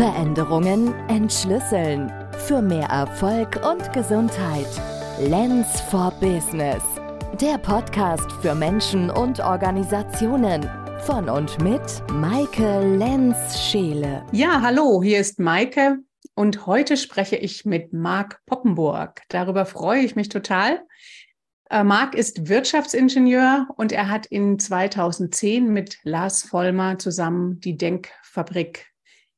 Veränderungen entschlüsseln. Für mehr Erfolg und Gesundheit. Lens for Business. Der Podcast für Menschen und Organisationen. Von und mit Maike Lenz-Scheele. Ja, hallo, hier ist Maike und heute spreche ich mit Marc Poppenburg. Darüber freue ich mich total. Äh, Marc ist Wirtschaftsingenieur und er hat in 2010 mit Lars Vollmer zusammen die Denkfabrik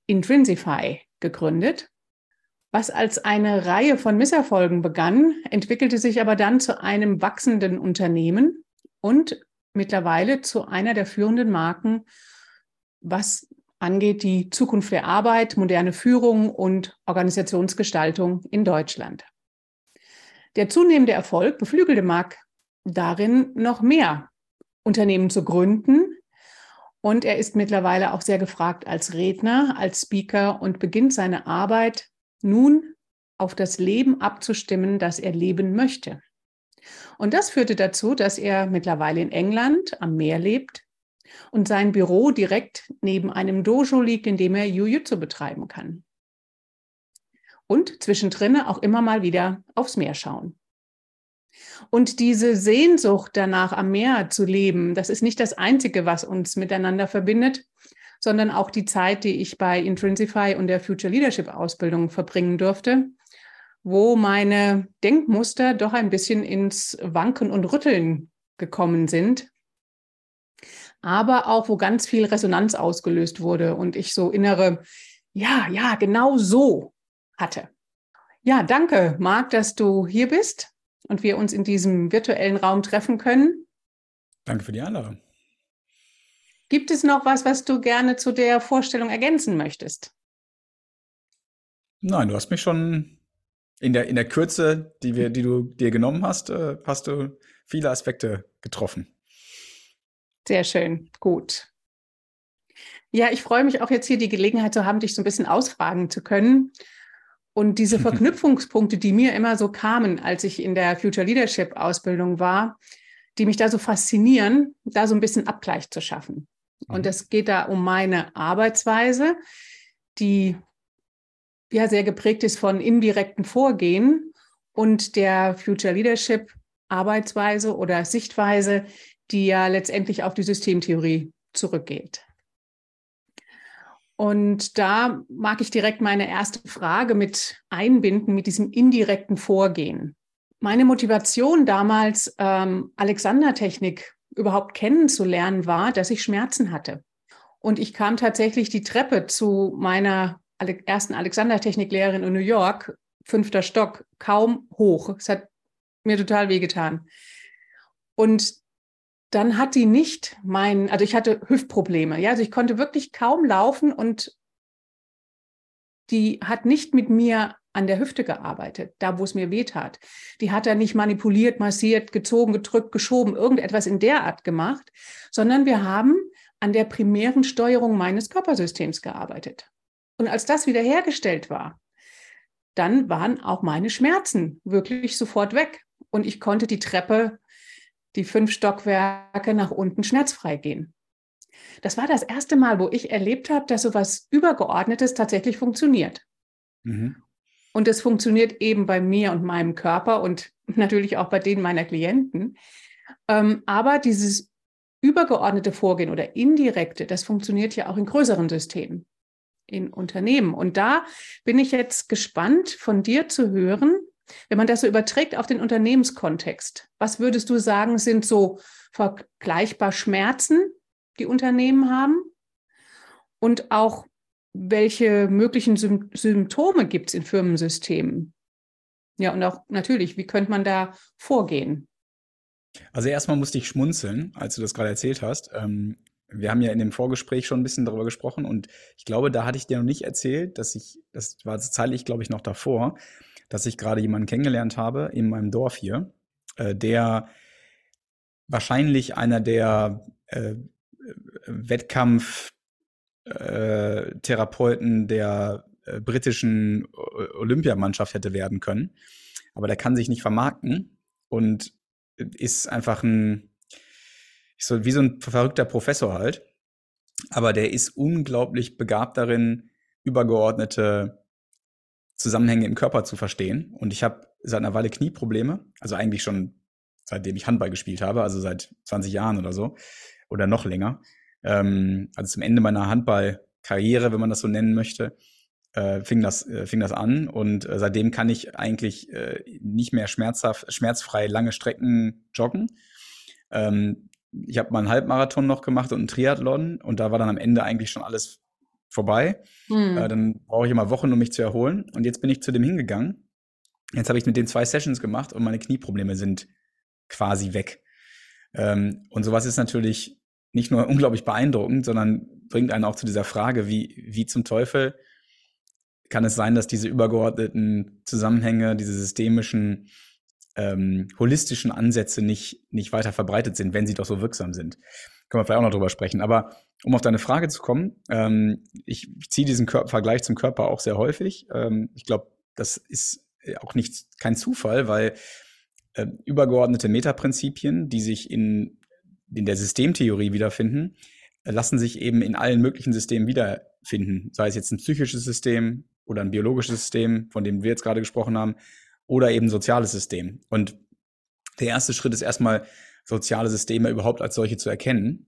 Intrinsify gegründet. Was als eine Reihe von Misserfolgen begann, entwickelte sich aber dann zu einem wachsenden Unternehmen und mittlerweile zu einer der führenden Marken, was angeht die Zukunft der Arbeit, moderne Führung und Organisationsgestaltung in Deutschland. Der zunehmende Erfolg beflügelte Mark darin, noch mehr Unternehmen zu gründen. Und er ist mittlerweile auch sehr gefragt als Redner, als Speaker und beginnt seine Arbeit nun auf das Leben abzustimmen, das er leben möchte. Und das führte dazu, dass er mittlerweile in England am Meer lebt und sein Büro direkt neben einem Dojo liegt, in dem er Jiu-Jitsu betreiben kann und zwischendrin auch immer mal wieder aufs Meer schauen. Und diese Sehnsucht danach, am Meer zu leben, das ist nicht das Einzige, was uns miteinander verbindet, sondern auch die Zeit, die ich bei Intrinsify und der Future Leadership Ausbildung verbringen durfte, wo meine Denkmuster doch ein bisschen ins Wanken und Rütteln gekommen sind, aber auch wo ganz viel Resonanz ausgelöst wurde und ich so innere, ja, ja, genau so hatte. Ja, danke, Marc, dass du hier bist und wir uns in diesem virtuellen Raum treffen können. Danke für die Einladung. Gibt es noch was, was du gerne zu der Vorstellung ergänzen möchtest? Nein, du hast mich schon in der, in der Kürze, die, wir, die du dir genommen hast, äh, hast du viele Aspekte getroffen. Sehr schön, gut. Ja, ich freue mich auch jetzt hier die Gelegenheit zu haben, dich so ein bisschen ausfragen zu können. Und diese Verknüpfungspunkte, die mir immer so kamen, als ich in der Future Leadership Ausbildung war, die mich da so faszinieren, da so ein bisschen Abgleich zu schaffen. Und es mhm. geht da um meine Arbeitsweise, die ja sehr geprägt ist von indirekten Vorgehen und der Future Leadership Arbeitsweise oder Sichtweise, die ja letztendlich auf die Systemtheorie zurückgeht. Und da mag ich direkt meine erste Frage mit einbinden, mit diesem indirekten Vorgehen. Meine Motivation damals, ähm, Alexander-Technik überhaupt kennenzulernen, war, dass ich Schmerzen hatte. Und ich kam tatsächlich die Treppe zu meiner ersten Alexander-Technik-Lehrerin in New York, fünfter Stock, kaum hoch. Es hat mir total wehgetan. Und dann hat die nicht mein, also ich hatte Hüftprobleme, ja, also ich konnte wirklich kaum laufen und die hat nicht mit mir an der Hüfte gearbeitet, da wo es mir weh tat. Die hat da nicht manipuliert, massiert, gezogen, gedrückt, geschoben, irgendetwas in der Art gemacht, sondern wir haben an der primären Steuerung meines Körpersystems gearbeitet. Und als das wiederhergestellt war, dann waren auch meine Schmerzen wirklich sofort weg. Und ich konnte die Treppe die fünf Stockwerke nach unten schmerzfrei gehen. Das war das erste Mal, wo ich erlebt habe, dass sowas Übergeordnetes tatsächlich funktioniert. Mhm. Und es funktioniert eben bei mir und meinem Körper und natürlich auch bei denen meiner Klienten. Ähm, aber dieses übergeordnete Vorgehen oder indirekte, das funktioniert ja auch in größeren Systemen, in Unternehmen. Und da bin ich jetzt gespannt, von dir zu hören, wenn man das so überträgt auf den Unternehmenskontext, was würdest du sagen, sind so vergleichbar Schmerzen, die Unternehmen haben? Und auch welche möglichen Sym Symptome gibt es in Firmensystemen? Ja, und auch natürlich, wie könnte man da vorgehen? Also erstmal musste ich schmunzeln, als du das gerade erzählt hast. Ähm, wir haben ja in dem Vorgespräch schon ein bisschen darüber gesprochen und ich glaube, da hatte ich dir noch nicht erzählt, dass ich, das war zeitlich, glaube ich, noch davor, dass ich gerade jemanden kennengelernt habe in meinem Dorf hier, äh, der wahrscheinlich einer der äh, Wettkampftherapeuten äh, der äh, britischen Olympiamannschaft hätte werden können. Aber der kann sich nicht vermarkten und ist einfach ein, so wie so ein verrückter Professor halt. Aber der ist unglaublich begabt darin, übergeordnete Zusammenhänge im Körper zu verstehen. Und ich habe seit einer Weile Knieprobleme, also eigentlich schon seitdem ich Handball gespielt habe, also seit 20 Jahren oder so oder noch länger. Ähm, also zum Ende meiner Handballkarriere, wenn man das so nennen möchte, äh, fing das äh, fing das an und äh, seitdem kann ich eigentlich äh, nicht mehr schmerzhaft schmerzfrei lange Strecken joggen. Ähm, ich habe mal einen Halbmarathon noch gemacht und einen Triathlon und da war dann am Ende eigentlich schon alles vorbei. Hm. Äh, dann brauche ich immer Wochen, um mich zu erholen. Und jetzt bin ich zu dem hingegangen. Jetzt habe ich mit den zwei Sessions gemacht und meine Knieprobleme sind quasi weg. Ähm, und sowas ist natürlich nicht nur unglaublich beeindruckend, sondern bringt einen auch zu dieser Frage, wie, wie zum Teufel kann es sein, dass diese übergeordneten Zusammenhänge, diese systemischen, ähm, holistischen Ansätze nicht, nicht weiter verbreitet sind, wenn sie doch so wirksam sind. Können wir vielleicht auch noch drüber sprechen. Aber um auf deine Frage zu kommen, ähm, ich, ziehe diesen Kör Vergleich zum Körper auch sehr häufig. Ähm, ich glaube, das ist auch nicht kein Zufall, weil äh, übergeordnete Metaprinzipien, die sich in, in der Systemtheorie wiederfinden, äh, lassen sich eben in allen möglichen Systemen wiederfinden. Sei es jetzt ein psychisches System oder ein biologisches System, von dem wir jetzt gerade gesprochen haben, oder eben ein soziales System. Und der erste Schritt ist erstmal, soziale Systeme überhaupt als solche zu erkennen.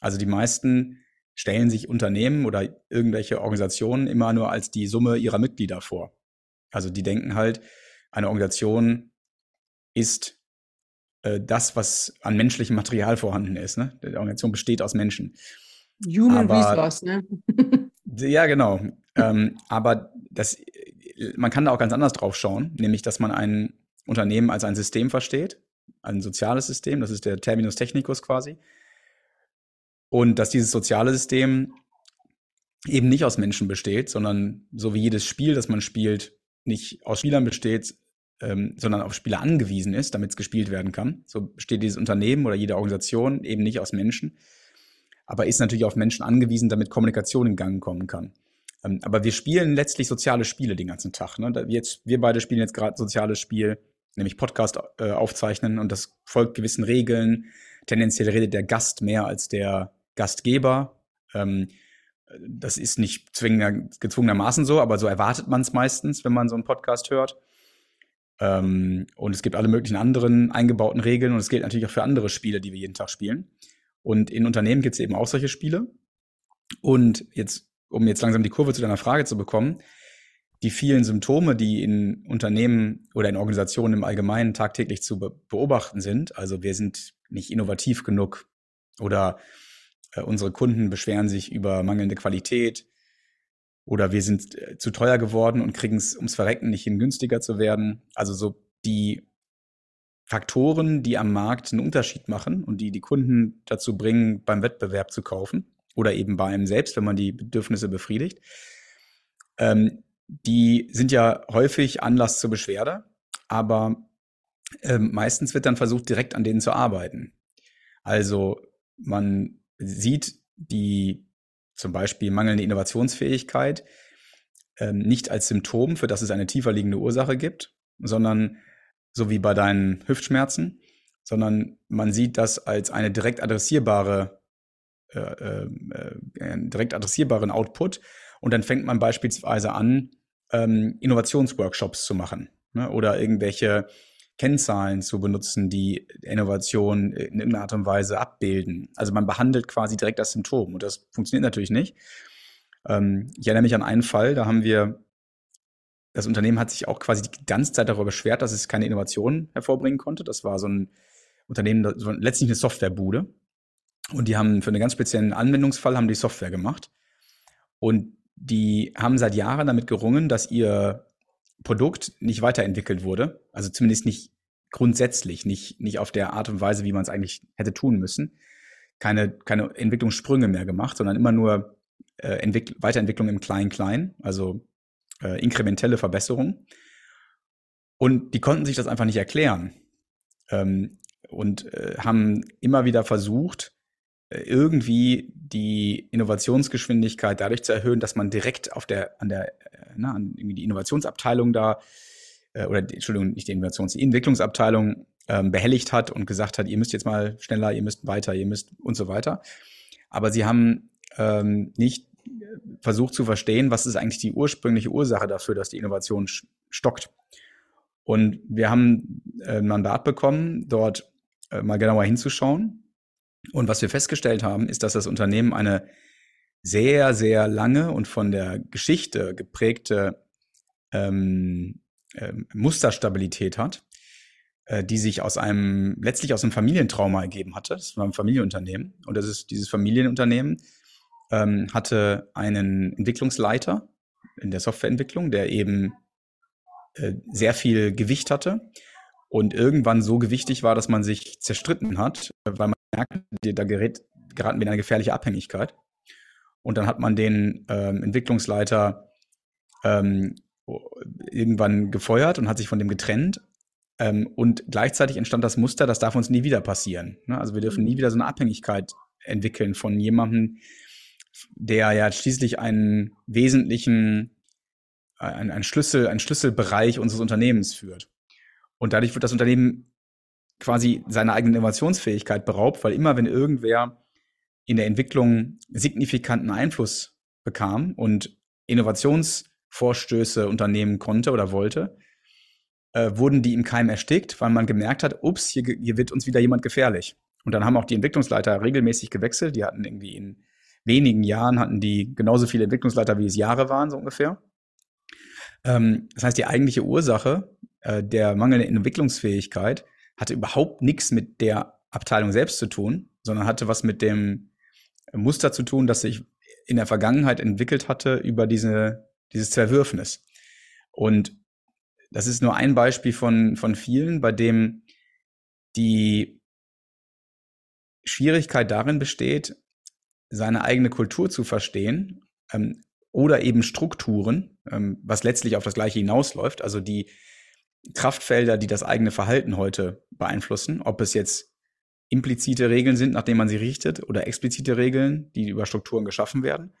Also die meisten stellen sich Unternehmen oder irgendwelche Organisationen immer nur als die Summe ihrer Mitglieder vor. Also die denken halt, eine Organisation ist äh, das, was an menschlichem Material vorhanden ist. Ne? Die Organisation besteht aus Menschen. Human aber, Resource, ne? ja, genau. ähm, aber das, man kann da auch ganz anders drauf schauen, nämlich, dass man ein Unternehmen als ein System versteht, ein soziales System, das ist der Terminus technicus quasi. Und dass dieses soziale System eben nicht aus Menschen besteht, sondern so wie jedes Spiel, das man spielt, nicht aus Spielern besteht, ähm, sondern auf Spieler angewiesen ist, damit es gespielt werden kann. So besteht dieses Unternehmen oder jede Organisation eben nicht aus Menschen, aber ist natürlich auf Menschen angewiesen, damit Kommunikation in Gang kommen kann. Ähm, aber wir spielen letztlich soziale Spiele den ganzen Tag. Ne? Jetzt, wir beide spielen jetzt gerade soziales Spiel, nämlich Podcast äh, aufzeichnen und das folgt gewissen Regeln. Tendenziell redet der Gast mehr als der Gastgeber. Ähm, das ist nicht gezwungenermaßen so, aber so erwartet man es meistens, wenn man so einen Podcast hört. Ähm, und es gibt alle möglichen anderen eingebauten Regeln und es gilt natürlich auch für andere Spiele, die wir jeden Tag spielen. Und in Unternehmen gibt es eben auch solche Spiele. Und jetzt, um jetzt langsam die Kurve zu deiner Frage zu bekommen, die vielen Symptome, die in Unternehmen oder in Organisationen im Allgemeinen tagtäglich zu be beobachten sind, also wir sind nicht innovativ genug oder unsere Kunden beschweren sich über mangelnde Qualität, oder wir sind äh, zu teuer geworden und kriegen es ums Verrecken nicht hin, günstiger zu werden. Also so die Faktoren, die am Markt einen Unterschied machen und die die Kunden dazu bringen, beim Wettbewerb zu kaufen oder eben bei einem selbst, wenn man die Bedürfnisse befriedigt, ähm, die sind ja häufig Anlass zur Beschwerde, aber ähm, meistens wird dann versucht, direkt an denen zu arbeiten. Also man sieht die zum Beispiel mangelnde Innovationsfähigkeit, ähm, nicht als Symptom, für das es eine tiefer liegende Ursache gibt, sondern so wie bei deinen Hüftschmerzen, sondern man sieht das als eine direkt adressierbare, äh, äh, einen direkt adressierbaren Output. Und dann fängt man beispielsweise an, ähm, Innovationsworkshops zu machen ne, oder irgendwelche Kennzahlen zu benutzen, die Innovation in irgendeiner Art und Weise abbilden. Also man behandelt quasi direkt das Symptom und das funktioniert natürlich nicht. Ähm, ich erinnere mich an einen Fall, da haben wir, das Unternehmen hat sich auch quasi die ganze Zeit darüber beschwert, dass es keine Innovation hervorbringen konnte. Das war so ein Unternehmen, so letztlich eine Softwarebude. Und die haben für einen ganz speziellen Anwendungsfall haben die Software gemacht. Und die haben seit Jahren damit gerungen, dass ihr Produkt nicht weiterentwickelt wurde. Also zumindest nicht grundsätzlich, nicht, nicht auf der Art und Weise, wie man es eigentlich hätte tun müssen. Keine, keine Entwicklungssprünge mehr gemacht, sondern immer nur äh, Entwick Weiterentwicklung im Klein-Klein, also äh, inkrementelle Verbesserung. Und die konnten sich das einfach nicht erklären. Ähm, und äh, haben immer wieder versucht, äh, irgendwie die Innovationsgeschwindigkeit dadurch zu erhöhen, dass man direkt auf der, an der, äh, na, an irgendwie die Innovationsabteilung da, äh, oder Entschuldigung, nicht die Innovations-, die Entwicklungsabteilung ähm, behelligt hat und gesagt hat, ihr müsst jetzt mal schneller, ihr müsst weiter, ihr müsst und so weiter. Aber sie haben ähm, nicht versucht zu verstehen, was ist eigentlich die ursprüngliche Ursache dafür, dass die Innovation stockt. Und wir haben äh, ein Mandat bekommen, dort äh, mal genauer hinzuschauen. Und was wir festgestellt haben, ist, dass das Unternehmen eine sehr, sehr lange und von der Geschichte geprägte ähm, äh, Musterstabilität hat, äh, die sich aus einem, letztlich aus einem Familientrauma ergeben hatte. Das war ein Familienunternehmen. Und das ist dieses Familienunternehmen ähm, hatte einen Entwicklungsleiter in der Softwareentwicklung, der eben äh, sehr viel Gewicht hatte und irgendwann so gewichtig war, dass man sich zerstritten hat, weil man merkte, da gerät, geraten wir in eine gefährliche Abhängigkeit. Und dann hat man den ähm, Entwicklungsleiter ähm, irgendwann gefeuert und hat sich von dem getrennt. Ähm, und gleichzeitig entstand das Muster, das darf uns nie wieder passieren. Ne? Also wir dürfen nie wieder so eine Abhängigkeit entwickeln von jemandem, der ja schließlich einen wesentlichen, ein, ein Schlüssel, ein Schlüsselbereich unseres Unternehmens führt. Und dadurch wird das Unternehmen quasi seiner eigenen Innovationsfähigkeit beraubt, weil immer wenn irgendwer in der Entwicklung signifikanten Einfluss bekam und Innovationsvorstöße unternehmen konnte oder wollte, äh, wurden die im Keim erstickt, weil man gemerkt hat, ups, hier, hier wird uns wieder jemand gefährlich. Und dann haben auch die Entwicklungsleiter regelmäßig gewechselt. Die hatten irgendwie in wenigen Jahren hatten die genauso viele Entwicklungsleiter, wie es Jahre waren, so ungefähr. Ähm, das heißt, die eigentliche Ursache äh, der mangelnden Entwicklungsfähigkeit hatte überhaupt nichts mit der Abteilung selbst zu tun, sondern hatte was mit dem Muster zu tun, das sich in der Vergangenheit entwickelt hatte über diese, dieses Zerwürfnis. Und das ist nur ein Beispiel von, von vielen, bei dem die Schwierigkeit darin besteht, seine eigene Kultur zu verstehen ähm, oder eben Strukturen, ähm, was letztlich auf das Gleiche hinausläuft, also die Kraftfelder, die das eigene Verhalten heute beeinflussen, ob es jetzt implizite Regeln sind, nachdem man sie richtet, oder explizite Regeln, die über Strukturen geschaffen werden,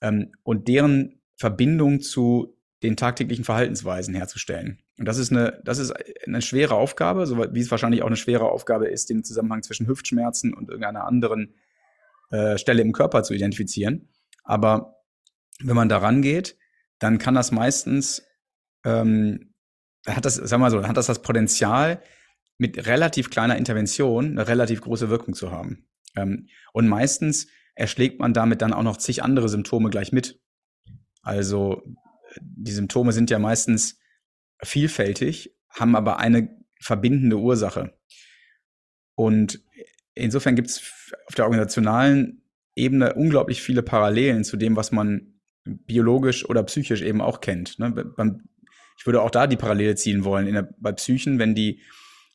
ähm, und deren Verbindung zu den tagtäglichen Verhaltensweisen herzustellen. Und das ist eine, das ist eine schwere Aufgabe, so wie es wahrscheinlich auch eine schwere Aufgabe ist, den Zusammenhang zwischen Hüftschmerzen und irgendeiner anderen äh, Stelle im Körper zu identifizieren. Aber wenn man daran geht, dann kann das meistens ähm, hat das, sag mal so, hat das das Potenzial, mit relativ kleiner Intervention eine relativ große Wirkung zu haben. Ähm, und meistens erschlägt man damit dann auch noch zig andere Symptome gleich mit. Also die Symptome sind ja meistens vielfältig, haben aber eine verbindende Ursache. Und insofern gibt es auf der organisationalen Ebene unglaublich viele Parallelen zu dem, was man biologisch oder psychisch eben auch kennt. Ne? Ich würde auch da die Parallele ziehen wollen. Bei Psychen, wenn die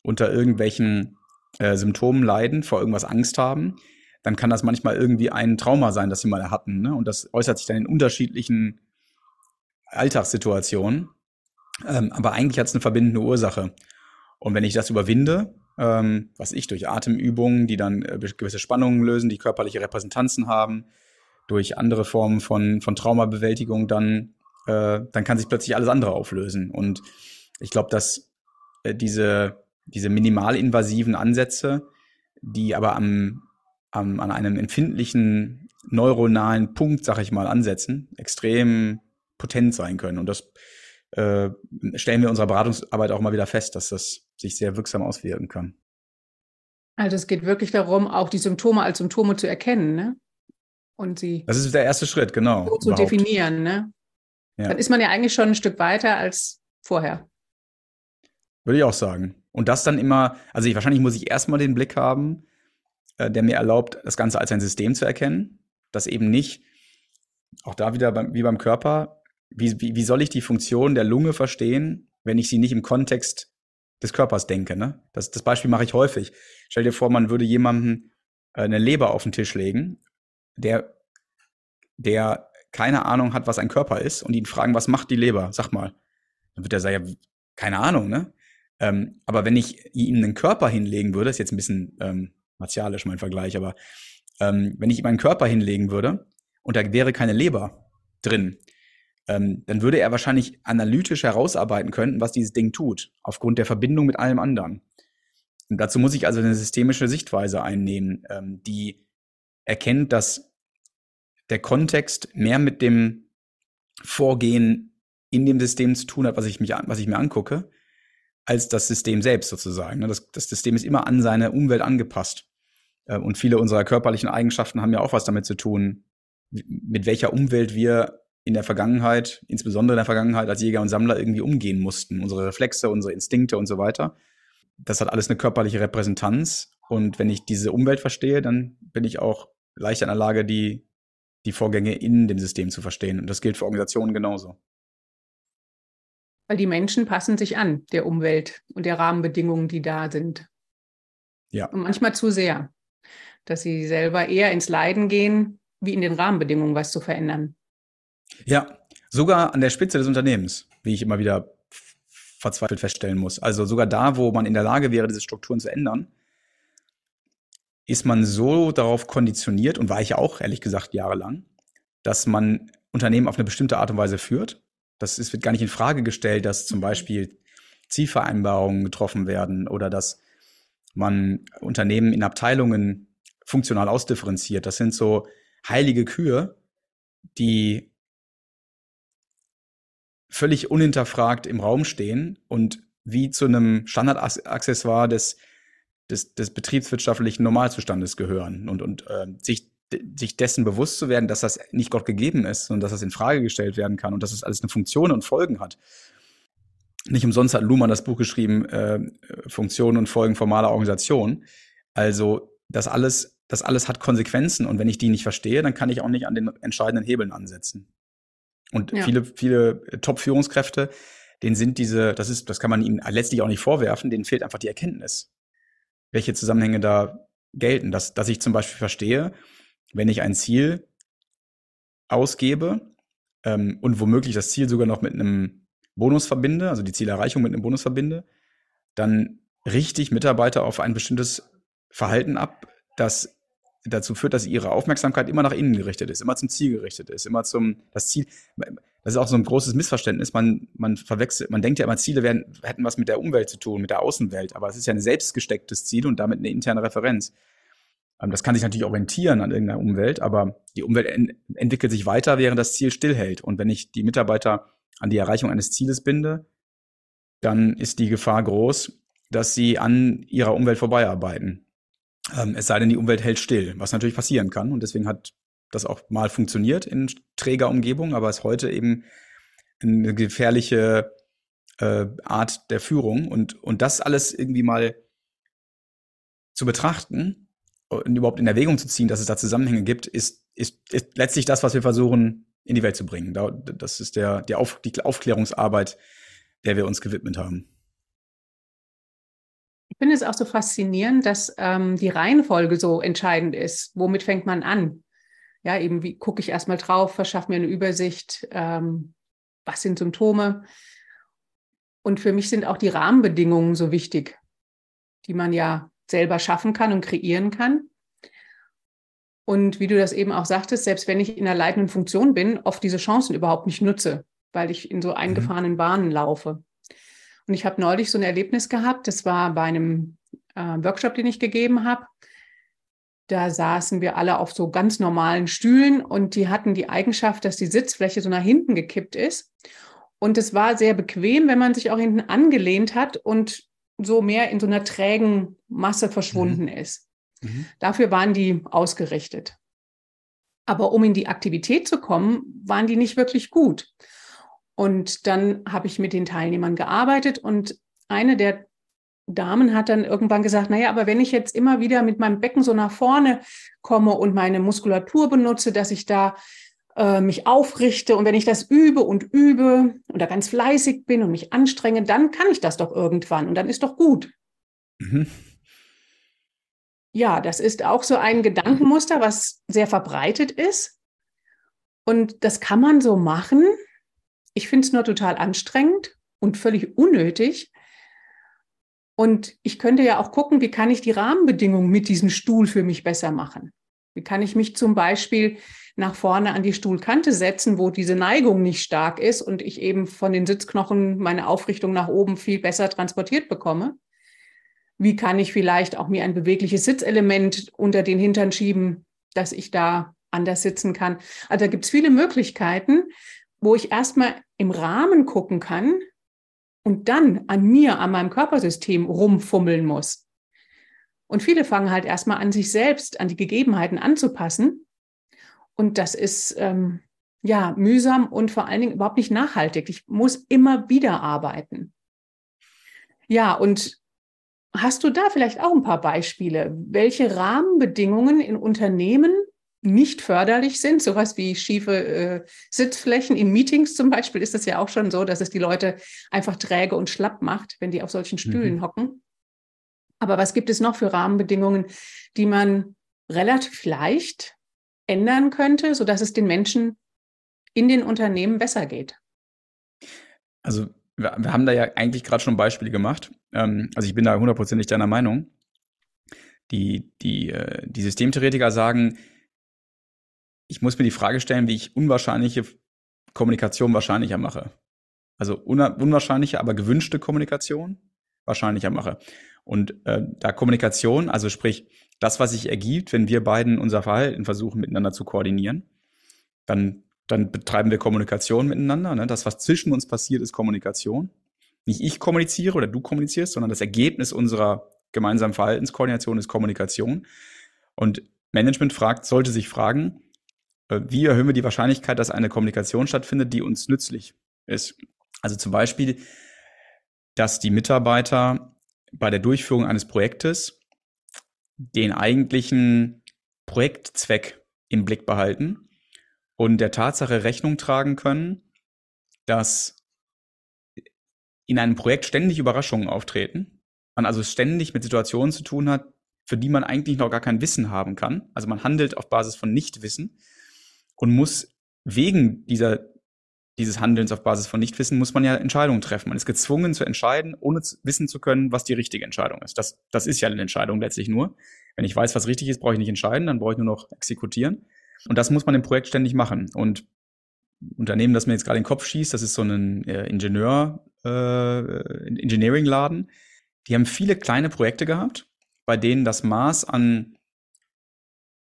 unter irgendwelchen äh, Symptomen leiden, vor irgendwas Angst haben, dann kann das manchmal irgendwie ein Trauma sein, das sie mal hatten. Ne? Und das äußert sich dann in unterschiedlichen Alltagssituationen. Ähm, aber eigentlich hat es eine verbindende Ursache. Und wenn ich das überwinde, ähm, was ich durch Atemübungen, die dann äh, gewisse Spannungen lösen, die körperliche Repräsentanzen haben, durch andere Formen von, von Traumabewältigung dann äh, dann kann sich plötzlich alles andere auflösen. Und ich glaube, dass äh, diese, diese minimalinvasiven Ansätze, die aber am, am, an einem empfindlichen neuronalen Punkt, sag ich mal, ansetzen, extrem potent sein können. Und das äh, stellen wir in unserer Beratungsarbeit auch mal wieder fest, dass das sich sehr wirksam auswirken kann. Also es geht wirklich darum, auch die Symptome als Symptome zu erkennen, ne? Und sie. Das ist der erste Schritt, genau. So zu definieren, ne? Ja. Dann ist man ja eigentlich schon ein Stück weiter als vorher. Würde ich auch sagen. Und das dann immer, also ich, wahrscheinlich muss ich erstmal den Blick haben, äh, der mir erlaubt, das Ganze als ein System zu erkennen, das eben nicht, auch da wieder beim, wie beim Körper, wie, wie, wie soll ich die Funktion der Lunge verstehen, wenn ich sie nicht im Kontext des Körpers denke. Ne? Das, das Beispiel mache ich häufig. Stell dir vor, man würde jemandem äh, eine Leber auf den Tisch legen, der, der keine Ahnung hat, was ein Körper ist und ihn fragen, was macht die Leber? Sag mal. Dann wird er sagen, ja, keine Ahnung, ne? Ähm, aber wenn ich ihm einen Körper hinlegen würde, ist jetzt ein bisschen ähm, martialisch mein Vergleich, aber ähm, wenn ich ihm einen Körper hinlegen würde und da wäre keine Leber drin, ähm, dann würde er wahrscheinlich analytisch herausarbeiten können, was dieses Ding tut, aufgrund der Verbindung mit allem anderen. Und dazu muss ich also eine systemische Sichtweise einnehmen, ähm, die erkennt, dass der Kontext mehr mit dem Vorgehen in dem System zu tun hat, was ich, mich, was ich mir angucke, als das System selbst sozusagen. Ne? Das, das System ist immer an seine Umwelt angepasst. Äh, und viele unserer körperlichen Eigenschaften haben ja auch was damit zu tun, mit welcher Umwelt wir in der Vergangenheit, insbesondere in der Vergangenheit als Jäger und Sammler irgendwie umgehen mussten. Unsere Reflexe, unsere Instinkte und so weiter. Das hat alles eine körperliche Repräsentanz. Und wenn ich diese Umwelt verstehe, dann bin ich auch leicht in der Lage, die, die Vorgänge in dem System zu verstehen. Und das gilt für Organisationen genauso. Weil die Menschen passen sich an der Umwelt und der Rahmenbedingungen, die da sind. Ja. Und manchmal zu sehr, dass sie selber eher ins Leiden gehen, wie in den Rahmenbedingungen was zu verändern. Ja, sogar an der Spitze des Unternehmens, wie ich immer wieder verzweifelt feststellen muss. Also sogar da, wo man in der Lage wäre, diese Strukturen zu ändern, ist man so darauf konditioniert und war ich auch, ehrlich gesagt, jahrelang, dass man Unternehmen auf eine bestimmte Art und Weise führt. Das ist, wird gar nicht in Frage gestellt, dass zum Beispiel Zielvereinbarungen getroffen werden oder dass man Unternehmen in Abteilungen funktional ausdifferenziert. Das sind so heilige Kühe, die völlig unhinterfragt im Raum stehen und wie zu einem Standardaccessoire des, des, des betriebswirtschaftlichen Normalzustandes gehören und, und äh, sich, sich dessen bewusst zu werden, dass das nicht Gott gegeben ist, sondern dass das in Frage gestellt werden kann und dass es das alles eine Funktion und Folgen hat. Nicht umsonst hat Luhmann das Buch geschrieben, äh, Funktionen und Folgen formaler Organisation. Also das alles, das alles hat Konsequenzen und wenn ich die nicht verstehe, dann kann ich auch nicht an den entscheidenden Hebeln ansetzen. Und ja. viele, viele Top-Führungskräfte, denen sind diese, das ist, das kann man ihnen letztlich auch nicht vorwerfen, denen fehlt einfach die Erkenntnis, welche Zusammenhänge da gelten. Dass, dass ich zum Beispiel verstehe, wenn ich ein Ziel ausgebe ähm, und womöglich das Ziel sogar noch mit einem Bonus verbinde, also die Zielerreichung mit einem Bonus verbinde, dann richte ich Mitarbeiter auf ein bestimmtes Verhalten ab, das dazu führt, dass ihre Aufmerksamkeit immer nach innen gerichtet ist, immer zum Ziel gerichtet ist, immer zum, das Ziel, das ist auch so ein großes Missverständnis. Man, man verwechselt, man denkt ja immer, Ziele werden, hätten was mit der Umwelt zu tun, mit der Außenwelt, aber es ist ja ein selbstgestecktes Ziel und damit eine interne Referenz. Ähm, das kann sich natürlich orientieren an irgendeiner Umwelt, aber die Umwelt en entwickelt sich weiter, während das Ziel stillhält. Und wenn ich die Mitarbeiter an die Erreichung eines Zieles binde, dann ist die Gefahr groß, dass sie an ihrer Umwelt vorbeiarbeiten. Ähm, es sei denn, die Umwelt hält still, was natürlich passieren kann. Und deswegen hat das auch mal funktioniert in träger Umgebung, aber ist heute eben eine gefährliche äh, Art der Führung. Und, und das alles irgendwie mal zu betrachten überhaupt in Erwägung zu ziehen, dass es da Zusammenhänge gibt, ist, ist, ist letztlich das, was wir versuchen in die Welt zu bringen. Das ist der, die, Auf, die Aufklärungsarbeit, der wir uns gewidmet haben. Ich finde es auch so faszinierend, dass ähm, die Reihenfolge so entscheidend ist. Womit fängt man an? Ja, eben wie gucke ich erstmal drauf, verschaffe mir eine Übersicht, ähm, was sind Symptome. Und für mich sind auch die Rahmenbedingungen so wichtig, die man ja selber schaffen kann und kreieren kann. Und wie du das eben auch sagtest, selbst wenn ich in einer leitenden Funktion bin, oft diese Chancen überhaupt nicht nutze, weil ich in so mhm. eingefahrenen Bahnen laufe. Und ich habe neulich so ein Erlebnis gehabt, das war bei einem äh, Workshop, den ich gegeben habe. Da saßen wir alle auf so ganz normalen Stühlen und die hatten die Eigenschaft, dass die Sitzfläche so nach hinten gekippt ist. Und es war sehr bequem, wenn man sich auch hinten angelehnt hat und so mehr in so einer trägen Masse verschwunden mhm. ist. Mhm. Dafür waren die ausgerichtet. Aber um in die Aktivität zu kommen, waren die nicht wirklich gut. Und dann habe ich mit den Teilnehmern gearbeitet und eine der Damen hat dann irgendwann gesagt, naja, aber wenn ich jetzt immer wieder mit meinem Becken so nach vorne komme und meine Muskulatur benutze, dass ich da äh, mich aufrichte und wenn ich das übe und übe und da ganz fleißig bin und mich anstrenge, dann kann ich das doch irgendwann und dann ist doch gut. Mhm. Ja, das ist auch so ein Gedankenmuster, was sehr verbreitet ist. Und das kann man so machen, ich finde es nur total anstrengend und völlig unnötig. Und ich könnte ja auch gucken, wie kann ich die Rahmenbedingungen mit diesem Stuhl für mich besser machen? Wie kann ich mich zum Beispiel nach vorne an die Stuhlkante setzen, wo diese Neigung nicht stark ist und ich eben von den Sitzknochen meine Aufrichtung nach oben viel besser transportiert bekomme? Wie kann ich vielleicht auch mir ein bewegliches Sitzelement unter den Hintern schieben, dass ich da anders sitzen kann. Also da gibt es viele Möglichkeiten, wo ich erstmal im Rahmen gucken kann und dann an mir, an meinem Körpersystem rumfummeln muss. Und viele fangen halt erstmal an, sich selbst, an die Gegebenheiten anzupassen. Und das ist ähm, ja mühsam und vor allen Dingen überhaupt nicht nachhaltig. Ich muss immer wieder arbeiten. Ja, und hast du da vielleicht auch ein paar Beispiele, welche Rahmenbedingungen in Unternehmen nicht förderlich sind, sowas wie schiefe äh, Sitzflächen in Meetings zum Beispiel, ist es ja auch schon so, dass es die Leute einfach träge und schlapp macht, wenn die auf solchen Stühlen mhm. hocken. Aber was gibt es noch für Rahmenbedingungen, die man relativ leicht ändern könnte, sodass es den Menschen in den Unternehmen besser geht? Also wir, wir haben da ja eigentlich gerade schon Beispiele gemacht. Ähm, also ich bin da hundertprozentig deiner Meinung. Die, die, äh, die Systemtheoretiker sagen, ich muss mir die Frage stellen, wie ich unwahrscheinliche Kommunikation wahrscheinlicher mache. Also unwahrscheinliche, aber gewünschte Kommunikation wahrscheinlicher mache. Und äh, da Kommunikation, also sprich das, was sich ergibt, wenn wir beiden unser Verhalten versuchen miteinander zu koordinieren, dann, dann betreiben wir Kommunikation miteinander. Ne? Das, was zwischen uns passiert, ist Kommunikation. Nicht ich kommuniziere oder du kommunizierst, sondern das Ergebnis unserer gemeinsamen Verhaltenskoordination ist Kommunikation. Und Management fragt, sollte sich fragen, äh, wie erhöhen wir die Wahrscheinlichkeit, dass eine Kommunikation stattfindet, die uns nützlich ist? Also zum Beispiel, dass die Mitarbeiter bei der Durchführung eines Projektes den eigentlichen Projektzweck im Blick behalten und der Tatsache Rechnung tragen können, dass in einem Projekt ständig Überraschungen auftreten, man also ständig mit Situationen zu tun hat, für die man eigentlich noch gar kein Wissen haben kann. Also man handelt auf Basis von Nichtwissen und muss wegen dieser, dieses Handelns auf Basis von Nichtwissen, muss man ja Entscheidungen treffen. Man ist gezwungen zu entscheiden, ohne zu wissen zu können, was die richtige Entscheidung ist. Das, das ist ja eine Entscheidung letztlich nur. Wenn ich weiß, was richtig ist, brauche ich nicht entscheiden, dann brauche ich nur noch exekutieren. Und das muss man im Projekt ständig machen. Und Unternehmen, das mir jetzt gerade in den Kopf schießt, das ist so ein äh, Ingenieur, äh, Engineering-Laden. Die haben viele kleine Projekte gehabt, bei denen das Maß an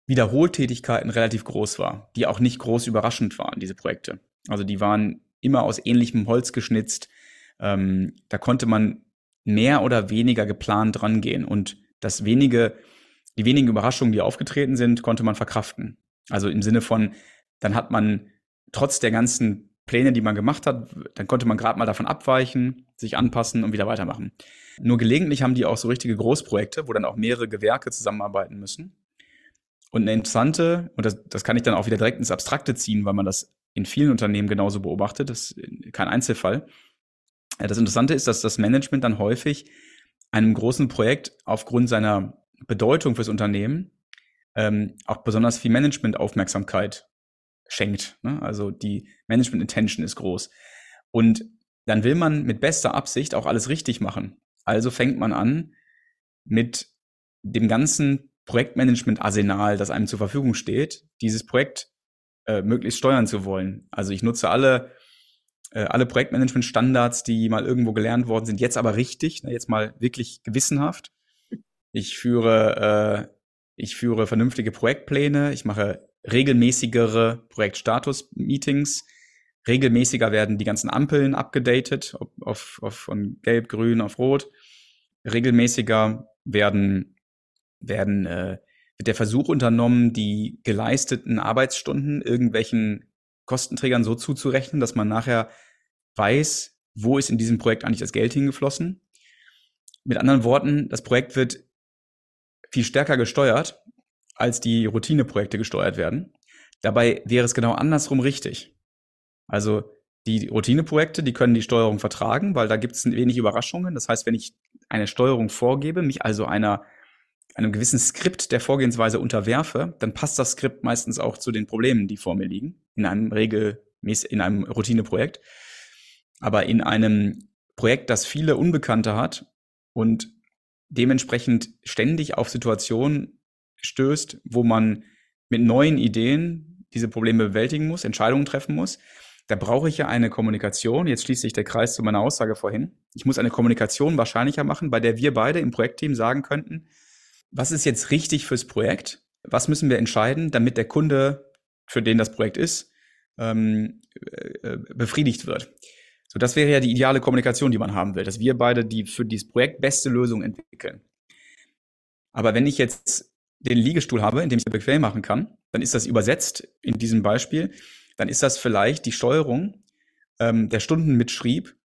Wiederholtätigkeiten relativ groß war, die auch nicht groß überraschend waren, diese Projekte. Also die waren immer aus ähnlichem Holz geschnitzt. Ähm, da konnte man mehr oder weniger geplant rangehen und das wenige, die wenigen Überraschungen, die aufgetreten sind, konnte man verkraften. Also im Sinne von, dann hat man trotz der ganzen Pläne, die man gemacht hat, dann konnte man gerade mal davon abweichen, sich anpassen und wieder weitermachen. Nur gelegentlich haben die auch so richtige Großprojekte, wo dann auch mehrere Gewerke zusammenarbeiten müssen. Und eine interessante, und das, das kann ich dann auch wieder direkt ins Abstrakte ziehen, weil man das in vielen Unternehmen genauso beobachtet, das ist kein Einzelfall. Das Interessante ist, dass das Management dann häufig einem großen Projekt aufgrund seiner Bedeutung fürs Unternehmen ähm, auch besonders viel Management-Aufmerksamkeit schenkt. Ne? Also die Management-Intention ist groß. Und dann will man mit bester Absicht auch alles richtig machen. Also fängt man an, mit dem ganzen Projektmanagement-Arsenal, das einem zur Verfügung steht, dieses Projekt äh, möglichst steuern zu wollen. Also ich nutze alle, äh, alle Projektmanagement-Standards, die mal irgendwo gelernt worden sind, jetzt aber richtig, ne, jetzt mal wirklich gewissenhaft. Ich führe, äh, ich führe vernünftige Projektpläne, ich mache regelmäßigere Projektstatus-Meetings. Regelmäßiger werden die ganzen Ampeln abgedatet, auf, auf, von gelb, grün auf rot. Regelmäßiger werden werden, äh, wird der Versuch unternommen, die geleisteten Arbeitsstunden irgendwelchen Kostenträgern so zuzurechnen, dass man nachher weiß, wo ist in diesem Projekt eigentlich das Geld hingeflossen. Mit anderen Worten, das Projekt wird viel stärker gesteuert, als die Routineprojekte gesteuert werden. Dabei wäre es genau andersrum richtig. Also die Routineprojekte, die können die Steuerung vertragen, weil da gibt es wenig Überraschungen. Das heißt, wenn ich eine Steuerung vorgebe, mich also einer einem gewissen Skript der Vorgehensweise unterwerfe, dann passt das Skript meistens auch zu den Problemen, die vor mir liegen, in einem regelmäßig, in einem Routineprojekt. Aber in einem Projekt, das viele Unbekannte hat und dementsprechend ständig auf Situationen stößt, wo man mit neuen Ideen diese Probleme bewältigen muss, Entscheidungen treffen muss, da brauche ich ja eine Kommunikation. Jetzt schließt sich der Kreis zu meiner Aussage vorhin. Ich muss eine Kommunikation wahrscheinlicher machen, bei der wir beide im Projektteam sagen könnten, was ist jetzt richtig fürs Projekt? was müssen wir entscheiden, damit der Kunde, für den das Projekt ist, ähm, äh, befriedigt wird. So, das wäre ja die ideale Kommunikation, die man haben will, dass wir beide die für dieses Projekt beste Lösung entwickeln. Aber wenn ich jetzt den Liegestuhl habe, in dem ich es bequem machen kann, dann ist das übersetzt in diesem Beispiel, dann ist das vielleicht die Steuerung ähm, der Stunden mitschrieb,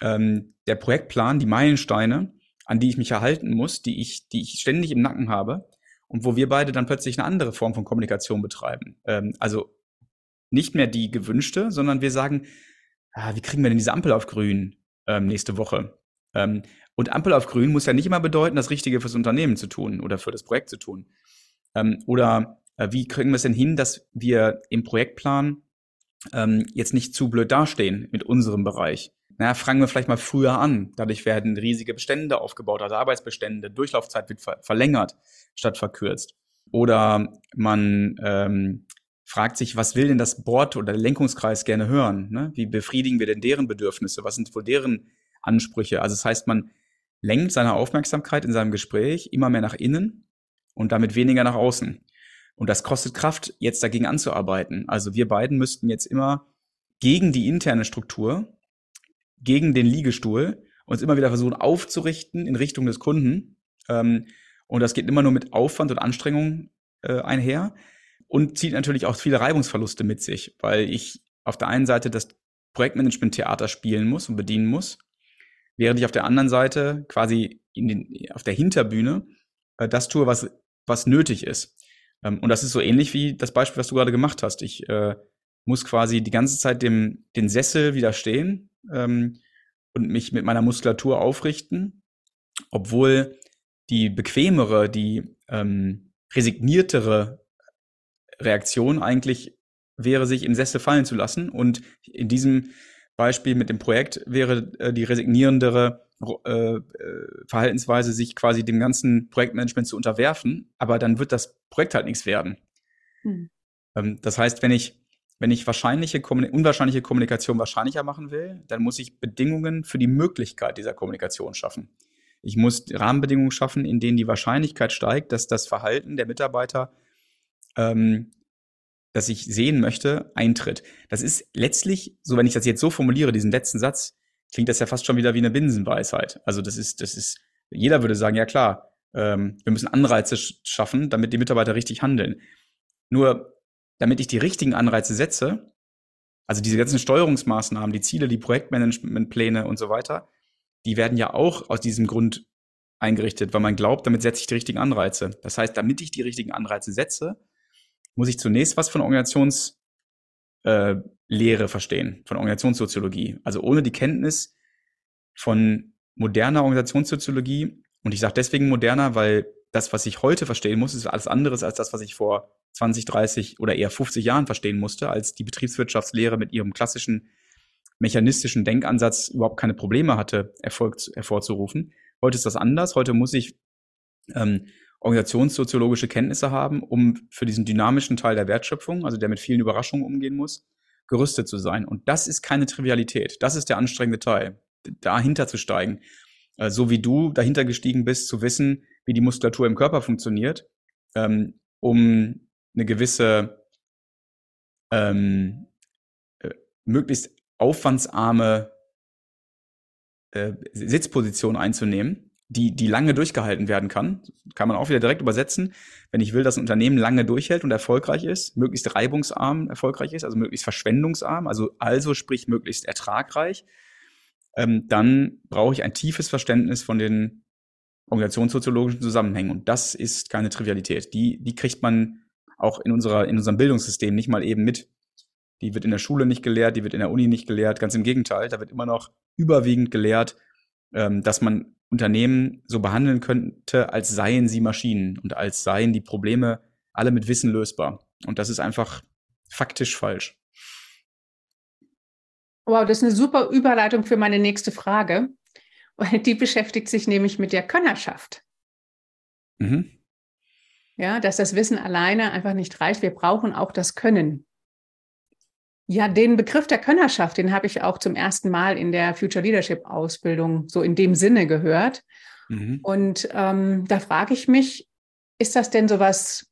ähm, der Projektplan, die Meilensteine, an die ich mich erhalten muss, die ich, die ich ständig im Nacken habe und wo wir beide dann plötzlich eine andere Form von Kommunikation betreiben. Ähm, also nicht mehr die gewünschte, sondern wir sagen, ah, wie kriegen wir denn diese Ampel auf grün ähm, nächste Woche? Ähm, und Ampel auf grün muss ja nicht immer bedeuten, das Richtige fürs Unternehmen zu tun oder für das Projekt zu tun. Ähm, oder äh, wie kriegen wir es denn hin, dass wir im Projektplan ähm, jetzt nicht zu blöd dastehen mit unserem Bereich? Naja, fangen wir vielleicht mal früher an. Dadurch werden riesige Bestände aufgebaut, also Arbeitsbestände, Durchlaufzeit wird ver verlängert statt verkürzt. Oder man ähm, fragt sich, was will denn das Board oder der Lenkungskreis gerne hören? Ne? Wie befriedigen wir denn deren Bedürfnisse? Was sind wohl deren Ansprüche? Also das heißt, man lenkt seine Aufmerksamkeit in seinem Gespräch immer mehr nach innen und damit weniger nach außen. Und das kostet Kraft, jetzt dagegen anzuarbeiten. Also wir beiden müssten jetzt immer gegen die interne Struktur gegen den Liegestuhl, uns immer wieder versuchen aufzurichten in Richtung des Kunden. Ähm, und das geht immer nur mit Aufwand und Anstrengung äh, einher und zieht natürlich auch viele Reibungsverluste mit sich, weil ich auf der einen Seite das Projektmanagement-Theater spielen muss und bedienen muss, während ich auf der anderen Seite quasi den, auf der Hinterbühne äh, das tue, was, was nötig ist. Ähm, und das ist so ähnlich wie das Beispiel, was du gerade gemacht hast. Ich äh, muss quasi die ganze Zeit dem, den Sessel widerstehen, ähm, und mich mit meiner Muskulatur aufrichten, obwohl die bequemere, die ähm, resigniertere Reaktion eigentlich wäre, sich im Sessel fallen zu lassen. Und in diesem Beispiel mit dem Projekt wäre äh, die resignierendere äh, äh, Verhaltensweise, sich quasi dem ganzen Projektmanagement zu unterwerfen. Aber dann wird das Projekt halt nichts werden. Hm. Ähm, das heißt, wenn ich wenn ich wahrscheinliche, unwahrscheinliche Kommunikation wahrscheinlicher machen will, dann muss ich Bedingungen für die Möglichkeit dieser Kommunikation schaffen. Ich muss Rahmenbedingungen schaffen, in denen die Wahrscheinlichkeit steigt, dass das Verhalten der Mitarbeiter, ähm, das ich sehen möchte, eintritt. Das ist letztlich, so wenn ich das jetzt so formuliere, diesen letzten Satz, klingt das ja fast schon wieder wie eine Binsenweisheit. Also das ist, das ist, jeder würde sagen, ja klar, ähm, wir müssen Anreize schaffen, damit die Mitarbeiter richtig handeln. Nur damit ich die richtigen Anreize setze, also diese ganzen Steuerungsmaßnahmen, die Ziele, die Projektmanagementpläne und so weiter, die werden ja auch aus diesem Grund eingerichtet, weil man glaubt, damit setze ich die richtigen Anreize. Das heißt, damit ich die richtigen Anreize setze, muss ich zunächst was von Organisationslehre äh, verstehen, von Organisationssoziologie. Also ohne die Kenntnis von moderner Organisationssoziologie, und ich sage deswegen moderner, weil das, was ich heute verstehen muss, ist alles anderes als das, was ich vor 20, 30 oder eher 50 Jahren verstehen musste, als die Betriebswirtschaftslehre mit ihrem klassischen mechanistischen Denkansatz überhaupt keine Probleme hatte, Erfolg hervorzurufen. Heute ist das anders. Heute muss ich ähm, organisationssoziologische Kenntnisse haben, um für diesen dynamischen Teil der Wertschöpfung, also der mit vielen Überraschungen umgehen muss, gerüstet zu sein. Und das ist keine Trivialität. Das ist der anstrengende Teil, dahinter zu steigen. Äh, so wie du dahinter gestiegen bist, zu wissen, wie die Muskulatur im Körper funktioniert, ähm, um eine gewisse ähm, äh, möglichst aufwandsarme äh, Sitzposition einzunehmen, die, die lange durchgehalten werden kann. Kann man auch wieder direkt übersetzen. Wenn ich will, dass ein Unternehmen lange durchhält und erfolgreich ist, möglichst reibungsarm erfolgreich ist, also möglichst verschwendungsarm, also also sprich möglichst ertragreich, ähm, dann brauche ich ein tiefes Verständnis von den organisationssoziologischen Zusammenhängen. Und das ist keine Trivialität. Die, die kriegt man auch in unserer, in unserem Bildungssystem nicht mal eben mit. Die wird in der Schule nicht gelehrt, die wird in der Uni nicht gelehrt. Ganz im Gegenteil, da wird immer noch überwiegend gelehrt, ähm, dass man Unternehmen so behandeln könnte, als seien sie Maschinen und als seien die Probleme alle mit Wissen lösbar. Und das ist einfach faktisch falsch. Wow, das ist eine super Überleitung für meine nächste Frage. Die beschäftigt sich nämlich mit der Könnerschaft. Mhm ja, dass das Wissen alleine einfach nicht reicht. Wir brauchen auch das Können. Ja, den Begriff der Könnerschaft, den habe ich auch zum ersten Mal in der Future Leadership Ausbildung so in dem Sinne gehört. Mhm. Und ähm, da frage ich mich, ist das denn sowas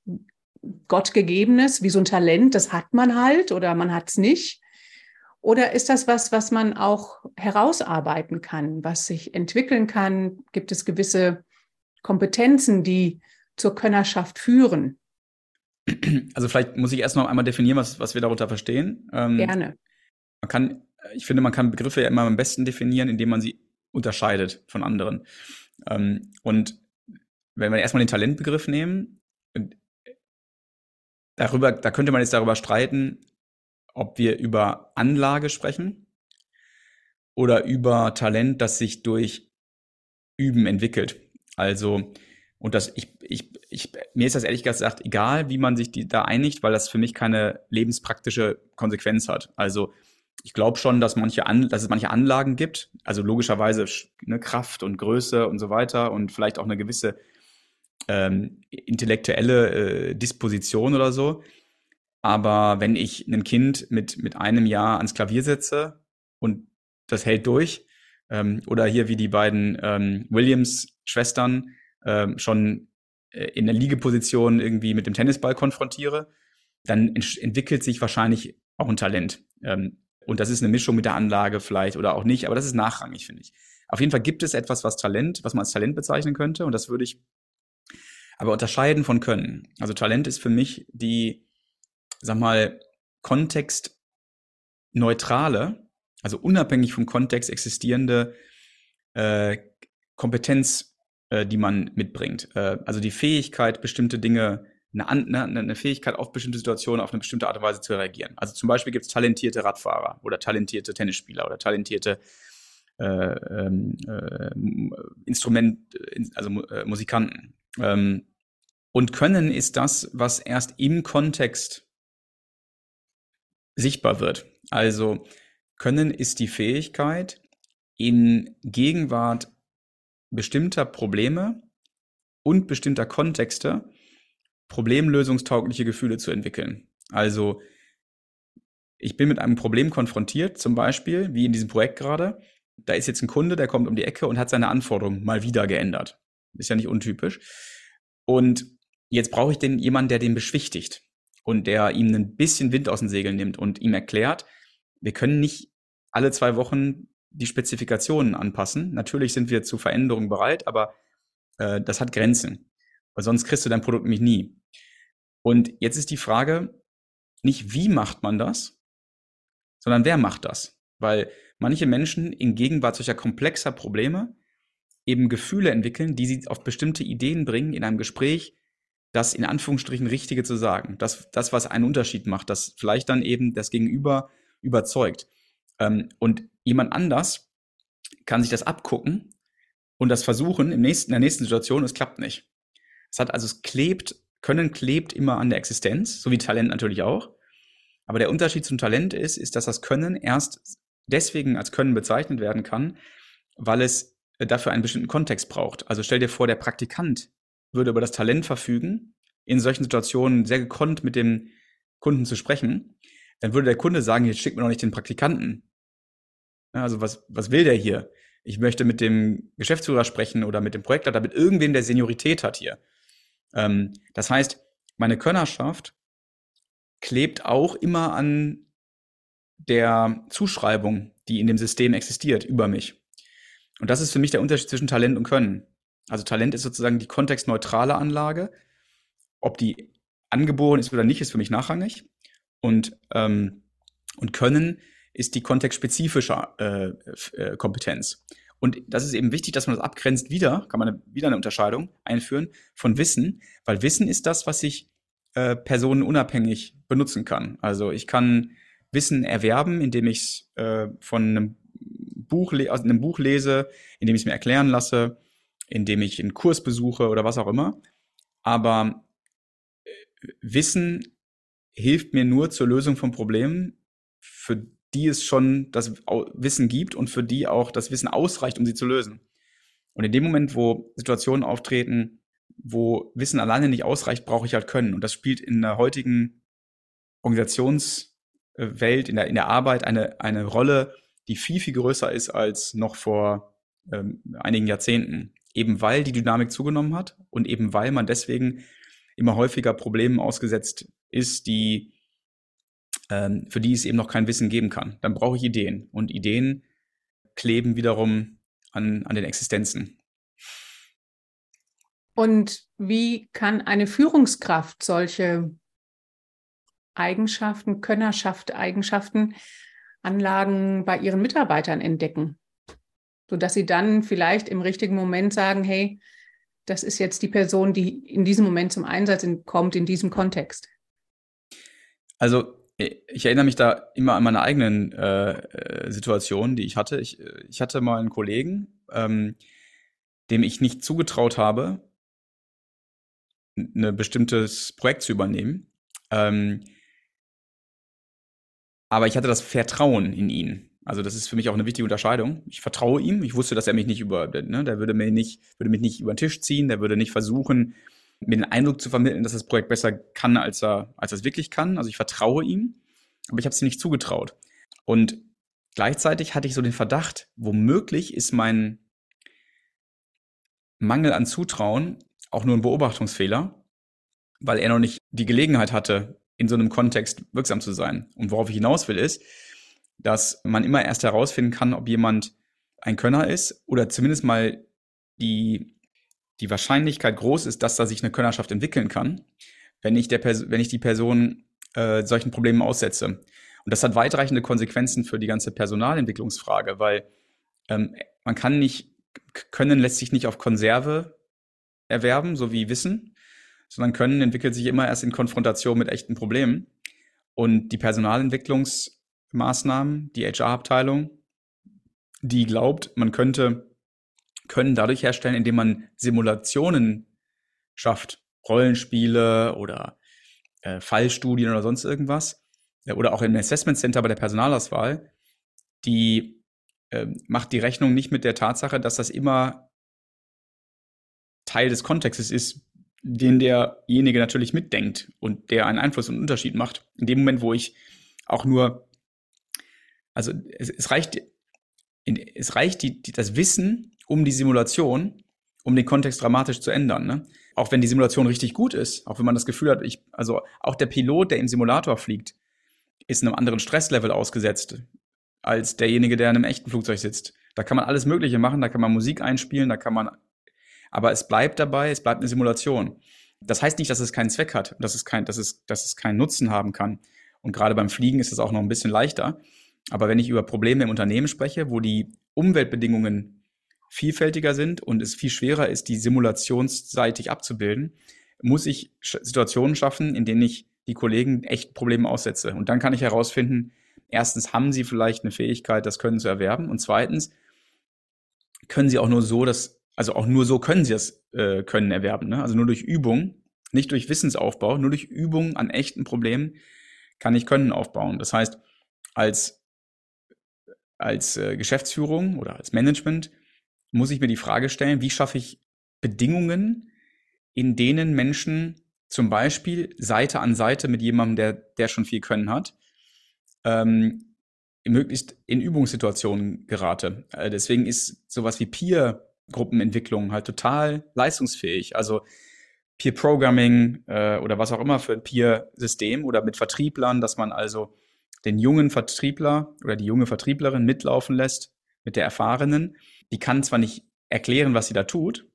Gottgegebenes, wie so ein Talent, das hat man halt oder man hat es nicht? Oder ist das was, was man auch herausarbeiten kann, was sich entwickeln kann? Gibt es gewisse Kompetenzen, die zur Könnerschaft führen? Also vielleicht muss ich erst noch einmal definieren, was, was wir darunter verstehen. Ähm, Gerne. Man kann, ich finde, man kann Begriffe ja immer am besten definieren, indem man sie unterscheidet von anderen. Ähm, und wenn wir erstmal den Talentbegriff nehmen, darüber, da könnte man jetzt darüber streiten, ob wir über Anlage sprechen oder über Talent, das sich durch Üben entwickelt. Also, und das, ich, ich, ich, mir ist das ehrlich gesagt egal, wie man sich die, da einigt, weil das für mich keine lebenspraktische Konsequenz hat. Also, ich glaube schon, dass manche An dass es manche Anlagen gibt, also logischerweise eine Kraft und Größe und so weiter und vielleicht auch eine gewisse ähm, intellektuelle äh, Disposition oder so. Aber wenn ich ein Kind mit, mit einem Jahr ans Klavier setze und das hält durch, ähm, oder hier wie die beiden ähm, Williams-Schwestern ähm, schon äh, in der Liegeposition irgendwie mit dem Tennisball konfrontiere, dann ent entwickelt sich wahrscheinlich auch ein Talent. Ähm, und das ist eine Mischung mit der Anlage vielleicht oder auch nicht, aber das ist nachrangig, finde ich. Auf jeden Fall gibt es etwas, was Talent, was man als Talent bezeichnen könnte, und das würde ich aber unterscheiden von Können. Also Talent ist für mich die sag mal, kontextneutrale, also unabhängig vom Kontext existierende äh, Kompetenz, äh, die man mitbringt. Äh, also die Fähigkeit, bestimmte Dinge, eine, eine, eine, Fähigkeit auf bestimmte Situationen auf eine bestimmte Art und Weise zu reagieren. Also zum Beispiel gibt es talentierte Radfahrer oder talentierte Tennisspieler oder talentierte äh, ähm, äh, Instrument, also äh, Musikanten. Ähm, und Können ist das, was erst im Kontext sichtbar wird. Also Können ist die Fähigkeit, in Gegenwart bestimmter Probleme und bestimmter Kontexte problemlösungstaugliche Gefühle zu entwickeln. Also ich bin mit einem Problem konfrontiert, zum Beispiel, wie in diesem Projekt gerade. Da ist jetzt ein Kunde, der kommt um die Ecke und hat seine Anforderungen mal wieder geändert. Ist ja nicht untypisch. Und jetzt brauche ich den jemanden, der den beschwichtigt und der ihm ein bisschen Wind aus den Segeln nimmt und ihm erklärt, wir können nicht alle zwei Wochen die Spezifikationen anpassen. Natürlich sind wir zu Veränderungen bereit, aber äh, das hat Grenzen. Weil sonst kriegst du dein Produkt nämlich nie. Und jetzt ist die Frage, nicht wie macht man das, sondern wer macht das? Weil manche Menschen in Gegenwart solcher komplexer Probleme eben Gefühle entwickeln, die sie auf bestimmte Ideen bringen in einem Gespräch, das in Anführungsstrichen Richtige zu sagen. Das, das was einen Unterschied macht, das vielleicht dann eben das Gegenüber überzeugt. Ähm, und jemand anders kann sich das abgucken und das versuchen im nächsten, in der nächsten Situation, es klappt nicht. Es hat also, es klebt, Können klebt immer an der Existenz, so wie Talent natürlich auch. Aber der Unterschied zum Talent ist, ist, dass das Können erst deswegen als Können bezeichnet werden kann, weil es dafür einen bestimmten Kontext braucht. Also stell dir vor, der Praktikant würde über das Talent verfügen, in solchen Situationen sehr gekonnt mit dem Kunden zu sprechen, dann würde der Kunde sagen, jetzt schickt mir doch nicht den Praktikanten. Also was, was will der hier? Ich möchte mit dem Geschäftsführer sprechen oder mit dem Projektleiter, mit irgendwem, der Seniorität hat hier. Ähm, das heißt, meine Könnerschaft klebt auch immer an der Zuschreibung, die in dem System existiert, über mich. Und das ist für mich der Unterschied zwischen Talent und Können. Also Talent ist sozusagen die kontextneutrale Anlage. Ob die angeboren ist oder nicht, ist für mich nachrangig. Und, ähm, und Können ist die kontextspezifische äh, äh, Kompetenz. Und das ist eben wichtig, dass man das abgrenzt wieder, kann man wieder eine Unterscheidung einführen von Wissen, weil Wissen ist das, was ich äh, personenunabhängig benutzen kann. Also ich kann Wissen erwerben, indem ich es äh, von einem Buch, aus einem Buch lese, indem ich es mir erklären lasse, indem ich einen Kurs besuche oder was auch immer. Aber äh, Wissen hilft mir nur zur Lösung von Problemen, für die es schon das Wissen gibt und für die auch das Wissen ausreicht, um sie zu lösen. Und in dem Moment, wo Situationen auftreten, wo Wissen alleine nicht ausreicht, brauche ich halt Können. Und das spielt in der heutigen Organisationswelt, in der, in der Arbeit eine, eine Rolle, die viel, viel größer ist als noch vor ähm, einigen Jahrzehnten eben weil die Dynamik zugenommen hat und eben weil man deswegen immer häufiger Problemen ausgesetzt ist, die ähm, für die es eben noch kein Wissen geben kann. Dann brauche ich Ideen. Und Ideen kleben wiederum an, an den Existenzen. Und wie kann eine Führungskraft solche Eigenschaften, Könnerschaft, Eigenschaften, Anlagen bei ihren Mitarbeitern entdecken? Sodass sie dann vielleicht im richtigen Moment sagen, hey, das ist jetzt die Person, die in diesem Moment zum Einsatz kommt, in diesem Kontext. Also ich erinnere mich da immer an meine eigenen äh, äh, Situationen, die ich hatte. Ich, ich hatte mal einen Kollegen, ähm, dem ich nicht zugetraut habe, ein bestimmtes Projekt zu übernehmen. Ähm, aber ich hatte das Vertrauen in ihn. Also das ist für mich auch eine wichtige Unterscheidung. Ich vertraue ihm. Ich wusste, dass er mich nicht über, ne, der würde mir nicht, würde mich nicht über den Tisch ziehen. Der würde nicht versuchen, mir den Eindruck zu vermitteln, dass das Projekt besser kann, als er, als er es wirklich kann. Also ich vertraue ihm, aber ich habe es ihm nicht zugetraut. Und gleichzeitig hatte ich so den Verdacht, womöglich ist mein Mangel an Zutrauen auch nur ein Beobachtungsfehler, weil er noch nicht die Gelegenheit hatte, in so einem Kontext wirksam zu sein. Und worauf ich hinaus will, ist, dass man immer erst herausfinden kann, ob jemand ein Könner ist oder zumindest mal die die Wahrscheinlichkeit groß ist, dass da sich eine Könnerschaft entwickeln kann, wenn ich, der wenn ich die Person äh, solchen Problemen aussetze. Und das hat weitreichende Konsequenzen für die ganze Personalentwicklungsfrage, weil ähm, man kann nicht, Können lässt sich nicht auf Konserve erwerben, so wie Wissen, sondern Können entwickelt sich immer erst in Konfrontation mit echten Problemen. Und die Personalentwicklungsmaßnahmen, die HR-Abteilung, die glaubt, man könnte können dadurch herstellen, indem man Simulationen schafft, Rollenspiele oder äh, Fallstudien oder sonst irgendwas, äh, oder auch im Assessment Center bei der Personalauswahl, die äh, macht die Rechnung nicht mit der Tatsache, dass das immer Teil des Kontextes ist, den derjenige natürlich mitdenkt und der einen Einfluss und Unterschied macht. In dem Moment, wo ich auch nur, also es, es reicht, es reicht die, die, das Wissen um die Simulation, um den Kontext dramatisch zu ändern. Ne? Auch wenn die Simulation richtig gut ist, auch wenn man das Gefühl hat, ich, also auch der Pilot, der im Simulator fliegt, ist einem anderen Stresslevel ausgesetzt als derjenige, der in einem echten Flugzeug sitzt. Da kann man alles Mögliche machen, da kann man Musik einspielen, da kann man, aber es bleibt dabei, es bleibt eine Simulation. Das heißt nicht, dass es keinen Zweck hat, dass es kein, dass es, dass es keinen Nutzen haben kann. Und gerade beim Fliegen ist es auch noch ein bisschen leichter. Aber wenn ich über Probleme im Unternehmen spreche, wo die Umweltbedingungen vielfältiger sind und es viel schwerer ist, die simulationsseitig abzubilden, muss ich Situationen schaffen, in denen ich die Kollegen echt Probleme aussetze. Und dann kann ich herausfinden, erstens haben sie vielleicht eine Fähigkeit, das Können zu erwerben und zweitens können sie auch nur so, dass, also auch nur so können sie das äh, Können erwerben. Ne? Also nur durch Übung, nicht durch Wissensaufbau, nur durch Übung an echten Problemen kann ich Können aufbauen. Das heißt, als, als äh, Geschäftsführung oder als Management muss ich mir die Frage stellen, wie schaffe ich Bedingungen, in denen Menschen zum Beispiel Seite an Seite mit jemandem, der, der schon viel Können hat, ähm, möglichst in Übungssituationen gerate. Äh, deswegen ist sowas wie Peer-Gruppenentwicklung halt total leistungsfähig. Also Peer-Programming äh, oder was auch immer für ein Peer-System oder mit Vertrieblern, dass man also den jungen Vertriebler oder die junge Vertrieblerin mitlaufen lässt mit der erfahrenen die kann zwar nicht erklären, was sie da tut,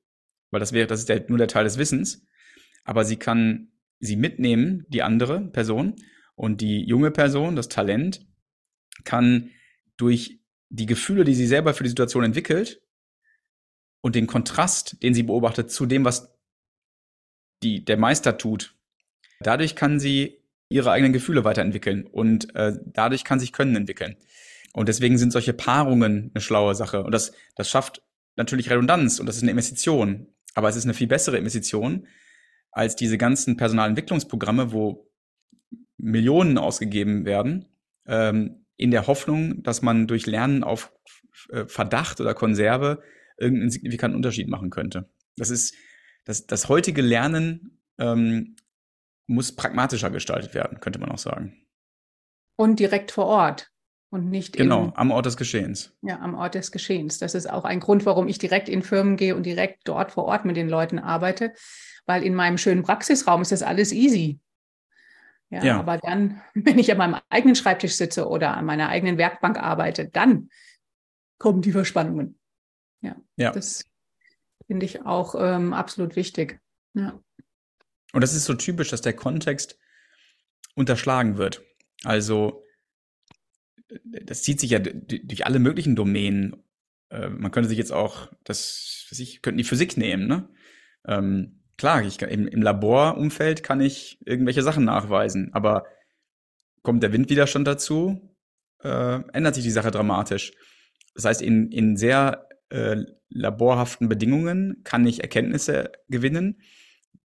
weil das wäre, das ist der, nur der Teil des Wissens, aber sie kann sie mitnehmen, die andere Person, und die junge Person, das Talent, kann durch die Gefühle, die sie selber für die Situation entwickelt und den Kontrast, den sie beobachtet, zu dem, was die, der Meister tut, dadurch kann sie ihre eigenen Gefühle weiterentwickeln und äh, dadurch kann sich Können entwickeln. Und deswegen sind solche Paarungen eine schlaue Sache. Und das, das schafft natürlich Redundanz und das ist eine Investition. Aber es ist eine viel bessere Investition als diese ganzen Personalentwicklungsprogramme, wo Millionen ausgegeben werden, ähm, in der Hoffnung, dass man durch Lernen auf äh, Verdacht oder Konserve irgendeinen signifikanten Unterschied machen könnte. Das ist, das, das heutige Lernen ähm, muss pragmatischer gestaltet werden, könnte man auch sagen. Und direkt vor Ort. Und nicht genau im, am Ort des Geschehens. Ja, am Ort des Geschehens. Das ist auch ein Grund, warum ich direkt in Firmen gehe und direkt dort vor Ort mit den Leuten arbeite, weil in meinem schönen Praxisraum ist das alles easy. Ja, ja. aber dann, wenn ich an meinem eigenen Schreibtisch sitze oder an meiner eigenen Werkbank arbeite, dann kommen die Verspannungen. Ja, ja. das finde ich auch ähm, absolut wichtig. Ja. Und das ist so typisch, dass der Kontext unterschlagen wird. Also das zieht sich ja durch alle möglichen Domänen. Äh, man könnte sich jetzt auch, das, was ich, könnten die Physik nehmen, ne? Ähm, klar, ich, im, im Laborumfeld kann ich irgendwelche Sachen nachweisen, aber kommt der Windwiderstand dazu, äh, ändert sich die Sache dramatisch. Das heißt, in, in sehr äh, laborhaften Bedingungen kann ich Erkenntnisse gewinnen,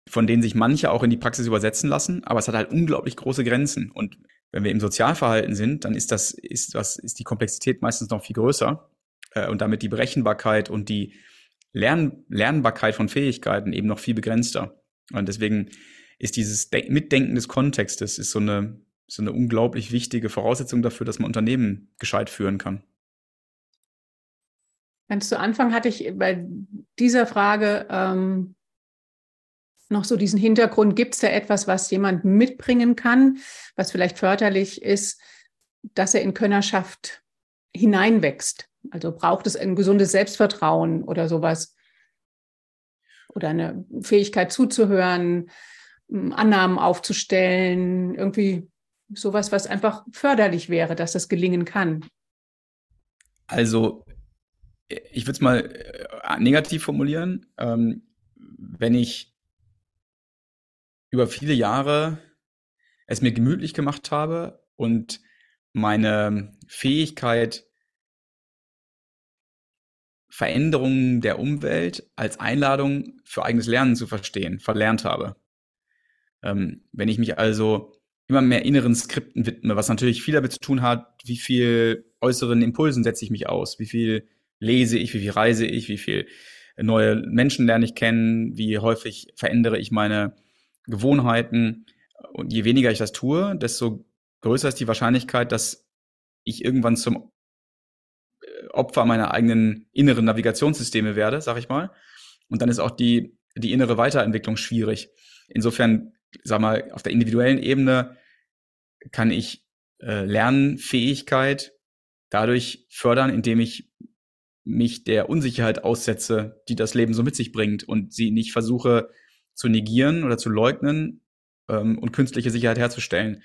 von denen sich manche auch in die Praxis übersetzen lassen, aber es hat halt unglaublich große Grenzen. Und wenn wir im Sozialverhalten sind, dann ist das, ist das, ist die Komplexität meistens noch viel größer äh, und damit die Berechenbarkeit und die Lern Lernbarkeit von Fähigkeiten eben noch viel begrenzter. Und deswegen ist dieses De Mitdenken des Kontextes ist so eine, so eine unglaublich wichtige Voraussetzung dafür, dass man Unternehmen gescheit führen kann. Ganz zu Anfang hatte ich bei dieser Frage ähm, noch so diesen Hintergrund, gibt es da etwas, was jemand mitbringen kann, was vielleicht förderlich ist, dass er in Könnerschaft hineinwächst? Also braucht es ein gesundes Selbstvertrauen oder sowas? Oder eine Fähigkeit zuzuhören, Annahmen aufzustellen, irgendwie sowas, was einfach förderlich wäre, dass das gelingen kann. Also, ich würde es mal äh, negativ formulieren. Ähm, wenn ich über viele Jahre es mir gemütlich gemacht habe und meine Fähigkeit, Veränderungen der Umwelt als Einladung für eigenes Lernen zu verstehen, verlernt habe. Ähm, wenn ich mich also immer mehr inneren Skripten widme, was natürlich viel damit zu tun hat, wie viel äußeren Impulsen setze ich mich aus, wie viel lese ich, wie viel reise ich, wie viel neue Menschen lerne ich kennen, wie häufig verändere ich meine Gewohnheiten. Und je weniger ich das tue, desto größer ist die Wahrscheinlichkeit, dass ich irgendwann zum äh, Opfer meiner eigenen inneren Navigationssysteme werde, sag ich mal. Und dann ist auch die, die innere Weiterentwicklung schwierig. Insofern, sag mal, auf der individuellen Ebene kann ich äh, Lernfähigkeit dadurch fördern, indem ich mich der Unsicherheit aussetze, die das Leben so mit sich bringt und sie nicht versuche zu negieren oder zu leugnen ähm, und künstliche Sicherheit herzustellen.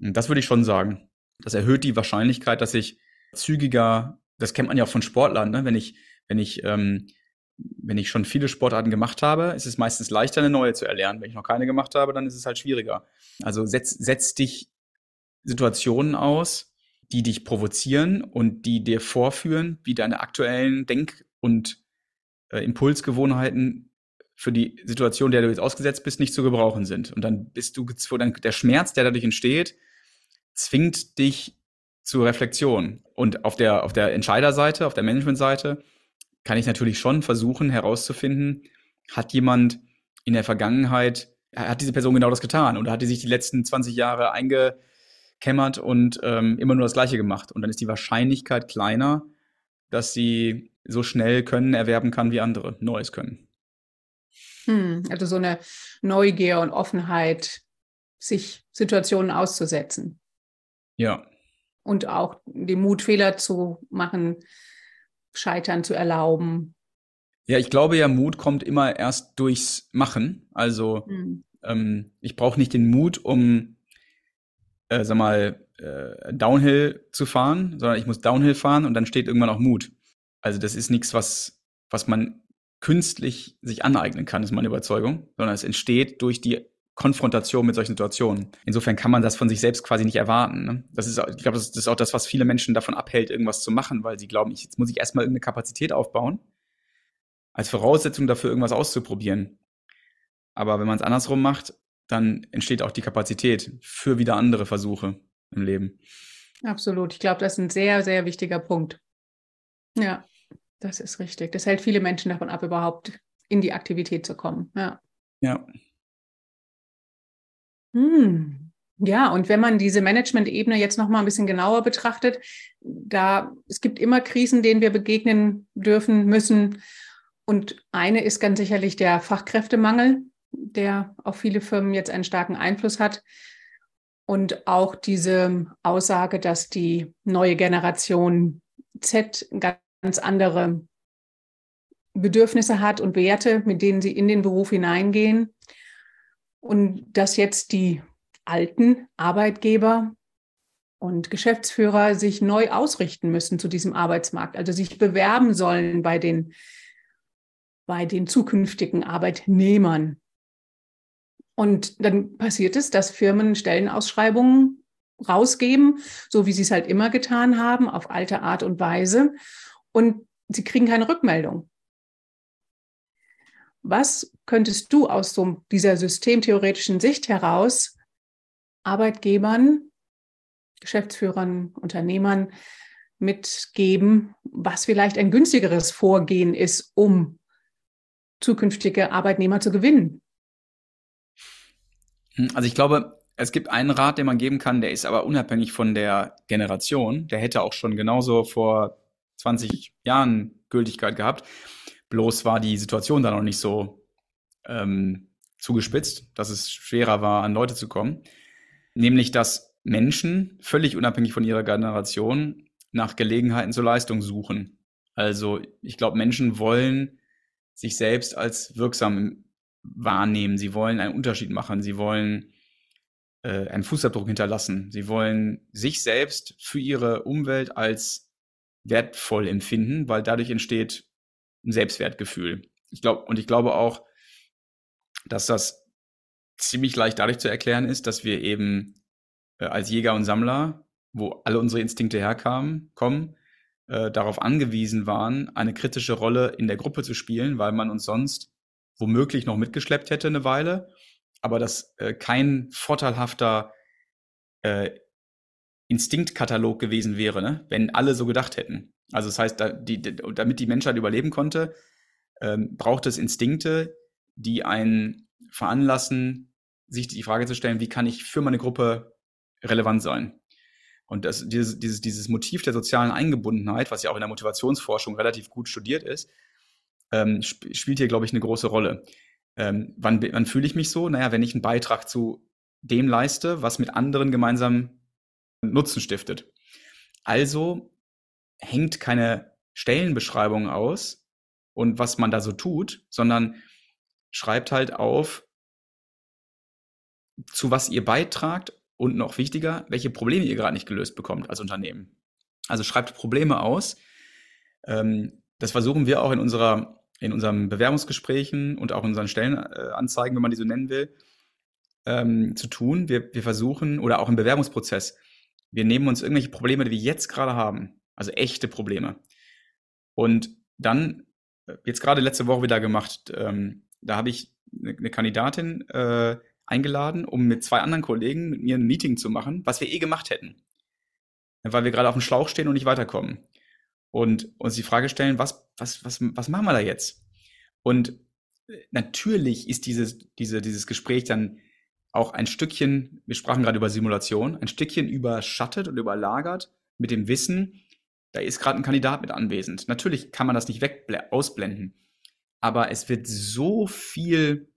Und das würde ich schon sagen. Das erhöht die Wahrscheinlichkeit, dass ich zügiger, das kennt man ja auch von Sportlern, ne? wenn ich, wenn ich, ähm, wenn ich schon viele Sportarten gemacht habe, ist es meistens leichter, eine neue zu erlernen. Wenn ich noch keine gemacht habe, dann ist es halt schwieriger. Also setz, setz dich Situationen aus, die dich provozieren und die dir vorführen, wie deine aktuellen Denk- und äh, Impulsgewohnheiten für die Situation, der du jetzt ausgesetzt bist, nicht zu gebrauchen sind. Und dann bist du gezwungen, der Schmerz, der dadurch entsteht, zwingt dich zur Reflexion. Und auf der, auf der Entscheiderseite, auf der Managementseite, kann ich natürlich schon versuchen herauszufinden, hat jemand in der Vergangenheit, hat diese Person genau das getan oder hat die sich die letzten 20 Jahre eingekämmert und ähm, immer nur das Gleiche gemacht. Und dann ist die Wahrscheinlichkeit kleiner, dass sie so schnell Können erwerben kann wie andere Neues können. Hm, also so eine Neugier und Offenheit, sich Situationen auszusetzen. Ja. Und auch den Mut, Fehler zu machen, Scheitern zu erlauben. Ja, ich glaube ja, Mut kommt immer erst durchs Machen. Also hm. ähm, ich brauche nicht den Mut, um, äh, sag mal, äh, Downhill zu fahren, sondern ich muss Downhill fahren und dann steht irgendwann auch Mut. Also das ist nichts, was, was man künstlich sich aneignen kann, ist meine Überzeugung, sondern es entsteht durch die Konfrontation mit solchen Situationen. Insofern kann man das von sich selbst quasi nicht erwarten. Ne? Das ist, ich glaube, das ist auch das, was viele Menschen davon abhält, irgendwas zu machen, weil sie glauben, ich, jetzt muss ich erstmal irgendeine Kapazität aufbauen, als Voraussetzung dafür, irgendwas auszuprobieren. Aber wenn man es andersrum macht, dann entsteht auch die Kapazität für wieder andere Versuche im Leben. Absolut. Ich glaube, das ist ein sehr, sehr wichtiger Punkt. Ja. Das ist richtig. Das hält viele Menschen davon ab, überhaupt in die Aktivität zu kommen. Ja. Ja. Hm. Ja, und wenn man diese Management-Ebene jetzt noch mal ein bisschen genauer betrachtet, da es gibt immer Krisen, denen wir begegnen dürfen müssen. Und eine ist ganz sicherlich der Fachkräftemangel, der auf viele Firmen jetzt einen starken Einfluss hat. Und auch diese Aussage, dass die neue Generation Z ganz andere Bedürfnisse hat und Werte, mit denen sie in den Beruf hineingehen. Und dass jetzt die alten Arbeitgeber und Geschäftsführer sich neu ausrichten müssen zu diesem Arbeitsmarkt, also sich bewerben sollen bei den, bei den zukünftigen Arbeitnehmern. Und dann passiert es, dass Firmen Stellenausschreibungen rausgeben, so wie sie es halt immer getan haben, auf alte Art und Weise. Und sie kriegen keine Rückmeldung. Was könntest du aus so dieser systemtheoretischen Sicht heraus Arbeitgebern, Geschäftsführern, Unternehmern mitgeben, was vielleicht ein günstigeres Vorgehen ist, um zukünftige Arbeitnehmer zu gewinnen? Hm, also ich glaube, es gibt einen Rat, den man geben kann, der ist aber unabhängig von der Generation. Der hätte auch schon genauso vor 20 Jahren Gültigkeit gehabt. Bloß war die Situation da noch nicht so ähm, zugespitzt, dass es schwerer war, an Leute zu kommen. Nämlich, dass Menschen völlig unabhängig von ihrer Generation nach Gelegenheiten zur Leistung suchen. Also ich glaube, Menschen wollen sich selbst als wirksam wahrnehmen. Sie wollen einen Unterschied machen. Sie wollen äh, einen Fußabdruck hinterlassen. Sie wollen sich selbst für ihre Umwelt als wertvoll empfinden, weil dadurch entsteht ein Selbstwertgefühl. Ich glaube, und ich glaube auch, dass das ziemlich leicht dadurch zu erklären ist, dass wir eben äh, als Jäger und Sammler, wo alle unsere Instinkte herkamen, kommen, äh, darauf angewiesen waren, eine kritische Rolle in der Gruppe zu spielen, weil man uns sonst womöglich noch mitgeschleppt hätte eine Weile, aber das äh, kein vorteilhafter äh, Instinktkatalog gewesen wäre, ne? wenn alle so gedacht hätten. Also das heißt, da, die, damit die Menschheit überleben konnte, ähm, braucht es Instinkte, die einen veranlassen, sich die Frage zu stellen, wie kann ich für meine Gruppe relevant sein? Und das, dieses, dieses, dieses Motiv der sozialen Eingebundenheit, was ja auch in der Motivationsforschung relativ gut studiert ist, ähm, sp spielt hier, glaube ich, eine große Rolle. Ähm, wann, wann fühle ich mich so? Naja, wenn ich einen Beitrag zu dem leiste, was mit anderen gemeinsam Nutzen stiftet. Also hängt keine Stellenbeschreibung aus und was man da so tut, sondern schreibt halt auf, zu was ihr beitragt und noch wichtiger, welche Probleme ihr gerade nicht gelöst bekommt als Unternehmen. Also schreibt Probleme aus. Ähm, das versuchen wir auch in unserer in unseren Bewerbungsgesprächen und auch in unseren Stellenanzeigen, wenn man die so nennen will, ähm, zu tun. Wir, wir versuchen, oder auch im Bewerbungsprozess, wir nehmen uns irgendwelche Probleme, die wir jetzt gerade haben, also echte Probleme. Und dann, äh, jetzt gerade letzte Woche wieder gemacht, ähm, da habe ich eine, eine Kandidatin äh, eingeladen, um mit zwei anderen Kollegen mit mir ein Meeting zu machen, was wir eh gemacht hätten. Weil wir gerade auf dem Schlauch stehen und nicht weiterkommen. Und uns die Frage stellen, was, was, was, was machen wir da jetzt? Und äh, natürlich ist dieses, diese, dieses Gespräch dann auch ein Stückchen, wir sprachen gerade über Simulation, ein Stückchen überschattet und überlagert mit dem Wissen, da ist gerade ein Kandidat mit anwesend. Natürlich kann man das nicht weg ausblenden, aber es wird so viel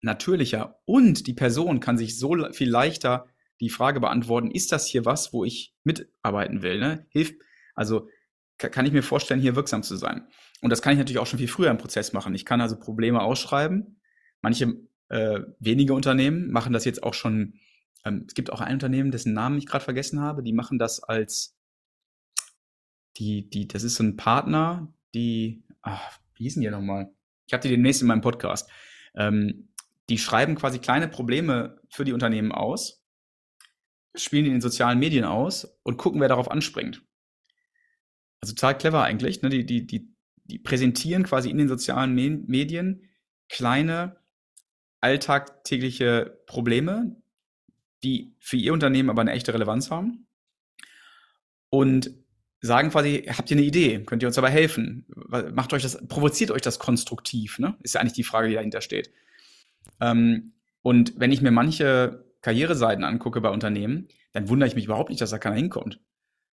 natürlicher und die Person kann sich so viel leichter die Frage beantworten, ist das hier was, wo ich mitarbeiten will? Ne? Hilft, also kann ich mir vorstellen, hier wirksam zu sein. Und das kann ich natürlich auch schon viel früher im Prozess machen. Ich kann also Probleme ausschreiben. Manche äh, wenige Unternehmen machen das jetzt auch schon. Ähm, es gibt auch ein Unternehmen, dessen Namen ich gerade vergessen habe. Die machen das als die, die, das ist so ein Partner, die, ach, wie hießen die nochmal? Ich habe die demnächst in meinem Podcast. Ähm, die schreiben quasi kleine Probleme für die Unternehmen aus, spielen die in den sozialen Medien aus und gucken, wer darauf anspringt. Also total clever eigentlich. Ne? Die, die, die, die präsentieren quasi in den sozialen Medien kleine alltagtägliche Probleme, die für ihr Unternehmen aber eine echte Relevanz haben. Und sagen quasi, habt ihr eine Idee? Könnt ihr uns dabei helfen? Macht euch das, provoziert euch das konstruktiv, ne? Ist ja eigentlich die Frage, die dahinter steht. Ähm, und wenn ich mir manche Karriereseiten angucke bei Unternehmen, dann wundere ich mich überhaupt nicht, dass da keiner hinkommt.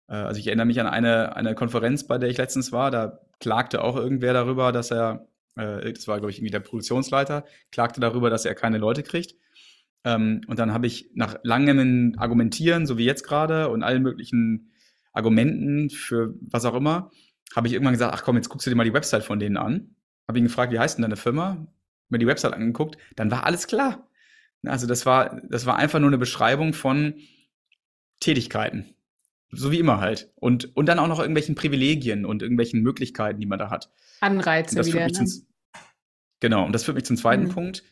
Äh, also ich erinnere mich an eine, eine Konferenz, bei der ich letztens war, da klagte auch irgendwer darüber, dass er, äh, das war, glaube ich, irgendwie der Produktionsleiter, klagte darüber, dass er keine Leute kriegt. Ähm, und dann habe ich nach langem Argumentieren, so wie jetzt gerade, und allen möglichen Argumenten für was auch immer, habe ich irgendwann gesagt, ach komm, jetzt guckst du dir mal die Website von denen an. Habe ihn gefragt, wie heißt denn deine Firma? Mir die Website angeguckt, dann war alles klar. Also das war, das war einfach nur eine Beschreibung von Tätigkeiten. So wie immer halt. Und, und dann auch noch irgendwelchen Privilegien und irgendwelchen Möglichkeiten, die man da hat. Anreize das wieder. Ne? Zum, genau, und das führt mich zum zweiten mhm. Punkt.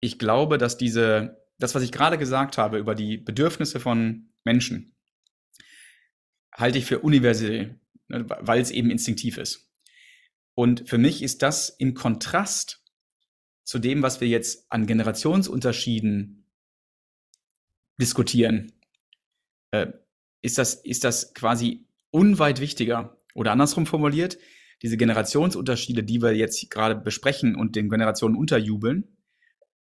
Ich glaube, dass diese, das, was ich gerade gesagt habe über die Bedürfnisse von Menschen, halte ich für universell, ne, weil es eben instinktiv ist. Und für mich ist das im Kontrast zu dem, was wir jetzt an Generationsunterschieden diskutieren, äh, ist das, ist das quasi unweit wichtiger. Oder andersrum formuliert, diese Generationsunterschiede, die wir jetzt gerade besprechen und den Generationen unterjubeln,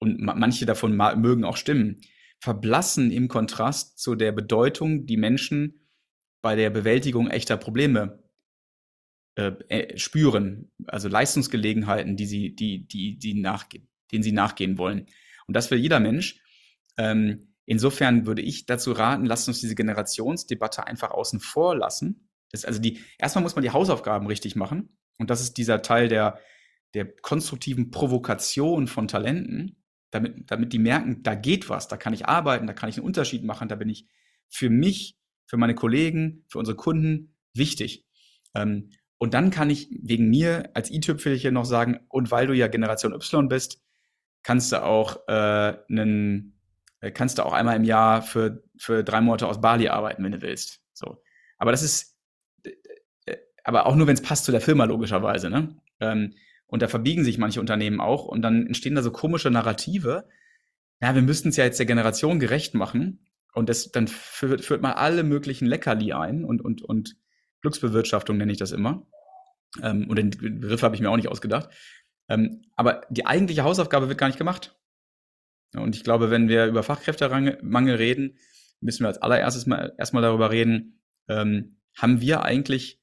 und manche davon mögen auch stimmen, verblassen im Kontrast zu der Bedeutung, die Menschen bei der Bewältigung echter Probleme äh, äh spüren, also Leistungsgelegenheiten, die sie, die, die, die denen sie nachgehen wollen. Und das will jeder Mensch. Ähm, Insofern würde ich dazu raten, lasst uns diese Generationsdebatte einfach außen vor lassen. Das, also die, erstmal muss man die Hausaufgaben richtig machen. Und das ist dieser Teil der, der konstruktiven Provokation von Talenten, damit, damit die merken, da geht was, da kann ich arbeiten, da kann ich einen Unterschied machen, da bin ich für mich, für meine Kollegen, für unsere Kunden wichtig. Ähm, und dann kann ich wegen mir als i-Tüpfelchen noch sagen, und weil du ja Generation Y bist, kannst du auch äh, einen äh, kannst du auch einmal im Jahr für, für drei Monate aus Bali arbeiten, wenn du willst. So. Aber das ist, aber auch nur, wenn es passt zu der Firma, logischerweise. Ne? Ähm, und da verbiegen sich manche Unternehmen auch und dann entstehen da so komische Narrative. Ja, wir müssten es ja jetzt der Generation gerecht machen. Und das, dann führt, führt man alle möglichen Leckerli ein und, und, und Glücksbewirtschaftung nenne ich das immer. Ähm, und den Begriff habe ich mir auch nicht ausgedacht. Ähm, aber die eigentliche Hausaufgabe wird gar nicht gemacht. Und ich glaube, wenn wir über Fachkräftemangel reden, müssen wir als allererstes mal erstmal darüber reden, ähm, haben wir eigentlich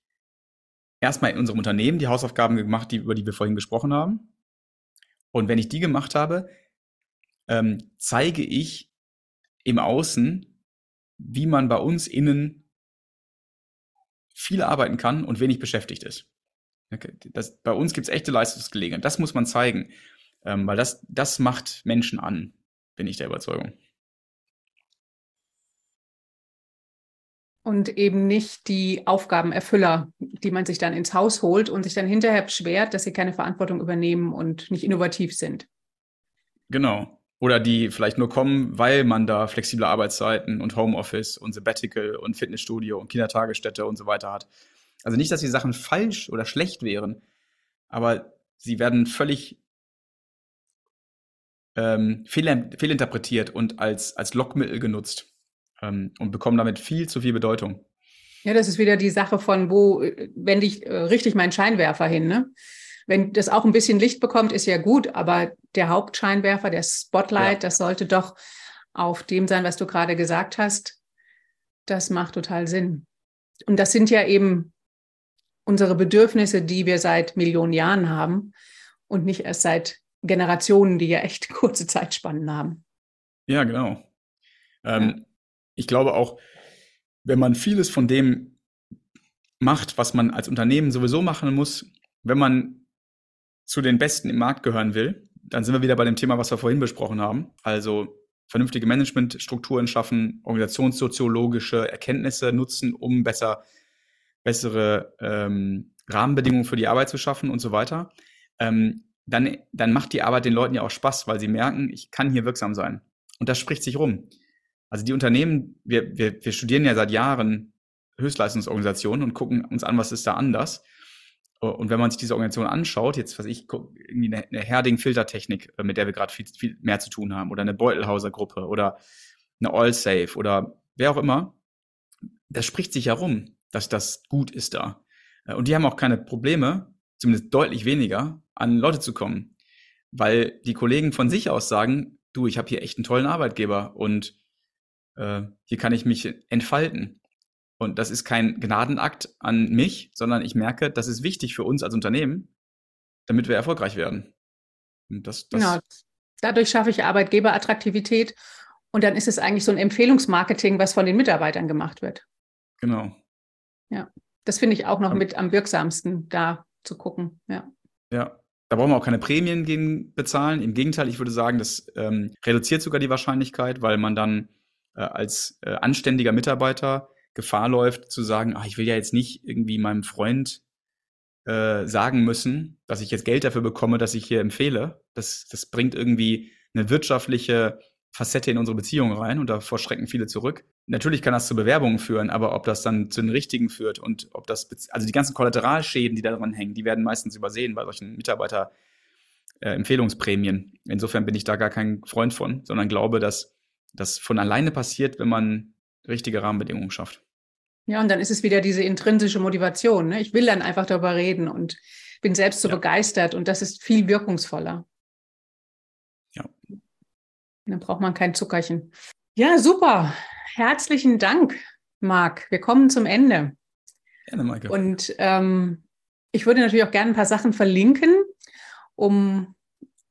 erstmal in unserem Unternehmen die Hausaufgaben gemacht, die, über die wir vorhin gesprochen haben. Und wenn ich die gemacht habe, ähm, zeige ich im Außen, wie man bei uns innen viel arbeiten kann und wenig beschäftigt ist. Das, bei uns gibt es echte Leistungsgelegenheit. Das muss man zeigen, ähm, weil das, das macht Menschen an bin ich der Überzeugung. Und eben nicht die Aufgabenerfüller, die man sich dann ins Haus holt und sich dann hinterher beschwert, dass sie keine Verantwortung übernehmen und nicht innovativ sind. Genau. Oder die vielleicht nur kommen, weil man da flexible Arbeitszeiten und Homeoffice und Sabbatical und Fitnessstudio und Kindertagesstätte und so weiter hat. Also nicht, dass die Sachen falsch oder schlecht wären, aber sie werden völlig ähm, fehl, fehlinterpretiert und als, als Lockmittel genutzt ähm, und bekommen damit viel zu viel Bedeutung. Ja, das ist wieder die Sache von, wo wende ich äh, richtig meinen Scheinwerfer hin. Ne? Wenn das auch ein bisschen Licht bekommt, ist ja gut, aber der Hauptscheinwerfer, der Spotlight, ja. das sollte doch auf dem sein, was du gerade gesagt hast. Das macht total Sinn. Und das sind ja eben unsere Bedürfnisse, die wir seit Millionen Jahren haben und nicht erst seit Generationen, die ja echt kurze Zeitspannen haben. Ja, genau. Ähm, ja. Ich glaube auch, wenn man vieles von dem macht, was man als Unternehmen sowieso machen muss, wenn man zu den Besten im Markt gehören will, dann sind wir wieder bei dem Thema, was wir vorhin besprochen haben. Also vernünftige Managementstrukturen schaffen, organisationssoziologische Erkenntnisse nutzen, um besser, bessere ähm, Rahmenbedingungen für die Arbeit zu schaffen und so weiter. Ähm, dann, dann macht die Arbeit den Leuten ja auch Spaß, weil sie merken, ich kann hier wirksam sein. Und das spricht sich rum. Also die Unternehmen, wir, wir, wir studieren ja seit Jahren Höchstleistungsorganisationen und gucken uns an, was ist da anders. Und wenn man sich diese Organisation anschaut, jetzt was ich, irgendwie eine, eine Herding-Filtertechnik, äh, mit der wir gerade viel, viel mehr zu tun haben, oder eine Beutelhauser-Gruppe oder eine All-Safe oder wer auch immer, das spricht sich ja rum, dass das gut ist da. Äh, und die haben auch keine Probleme, zumindest deutlich weniger, an Leute zu kommen. Weil die Kollegen von sich aus sagen, du, ich habe hier echt einen tollen Arbeitgeber und äh, hier kann ich mich entfalten. Und das ist kein Gnadenakt an mich, sondern ich merke, das ist wichtig für uns als Unternehmen, damit wir erfolgreich werden. Und das, das genau. Dadurch schaffe ich Arbeitgeberattraktivität und dann ist es eigentlich so ein Empfehlungsmarketing, was von den Mitarbeitern gemacht wird. Genau. Ja, das finde ich auch noch mit am wirksamsten, da zu gucken. Ja. Ja, da brauchen wir auch keine Prämien gegen bezahlen. Im Gegenteil, ich würde sagen, das ähm, reduziert sogar die Wahrscheinlichkeit, weil man dann äh, als äh, anständiger Mitarbeiter Gefahr läuft, zu sagen, ach, ich will ja jetzt nicht irgendwie meinem Freund äh, sagen müssen, dass ich jetzt Geld dafür bekomme, dass ich hier empfehle. Das, das bringt irgendwie eine wirtschaftliche Facette in unsere Beziehung rein und davor schrecken viele zurück. Natürlich kann das zu Bewerbungen führen, aber ob das dann zu den richtigen führt und ob das, also die ganzen Kollateralschäden, die daran hängen, die werden meistens übersehen bei solchen Mitarbeiter-Empfehlungsprämien. Äh, Insofern bin ich da gar kein Freund von, sondern glaube, dass das von alleine passiert, wenn man richtige Rahmenbedingungen schafft. Ja, und dann ist es wieder diese intrinsische Motivation. Ne? Ich will dann einfach darüber reden und bin selbst so ja. begeistert und das ist viel wirkungsvoller. Ja. Dann braucht man kein Zuckerchen. Ja, super. Herzlichen Dank, Marc. Wir kommen zum Ende. Gerne, Maike. Und ähm, ich würde natürlich auch gerne ein paar Sachen verlinken, um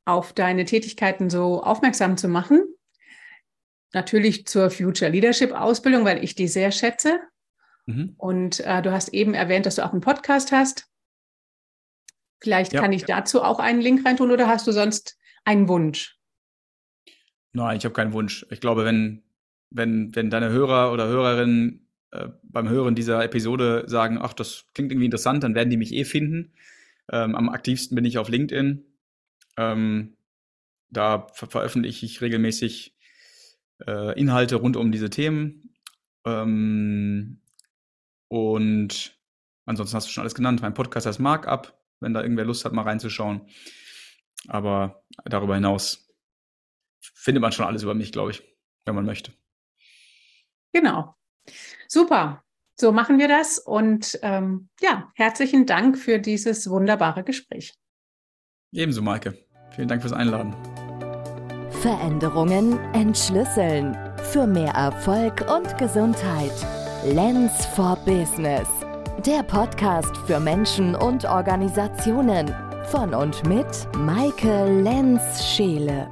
auf deine Tätigkeiten so aufmerksam zu machen. Natürlich zur Future Leadership Ausbildung, weil ich die sehr schätze. Mhm. Und äh, du hast eben erwähnt, dass du auch einen Podcast hast. Vielleicht ja. kann ich dazu auch einen Link reintun oder hast du sonst einen Wunsch? Nein, ich habe keinen Wunsch. Ich glaube, wenn, wenn, wenn deine Hörer oder Hörerinnen äh, beim Hören dieser Episode sagen, ach, das klingt irgendwie interessant, dann werden die mich eh finden. Ähm, am aktivsten bin ich auf LinkedIn. Ähm, da ver veröffentliche ich regelmäßig äh, Inhalte rund um diese Themen. Ähm, und ansonsten hast du schon alles genannt. Mein Podcast heißt Markup, wenn da irgendwer Lust hat, mal reinzuschauen. Aber darüber hinaus findet man schon alles über mich, glaube ich, wenn man möchte. Genau. Super. So machen wir das. Und ähm, ja, herzlichen Dank für dieses wunderbare Gespräch. Ebenso, Maike. Vielen Dank fürs Einladen. Veränderungen entschlüsseln. Für mehr Erfolg und Gesundheit. Lens for Business. Der Podcast für Menschen und Organisationen. Von und mit Maike Lenz-Scheele.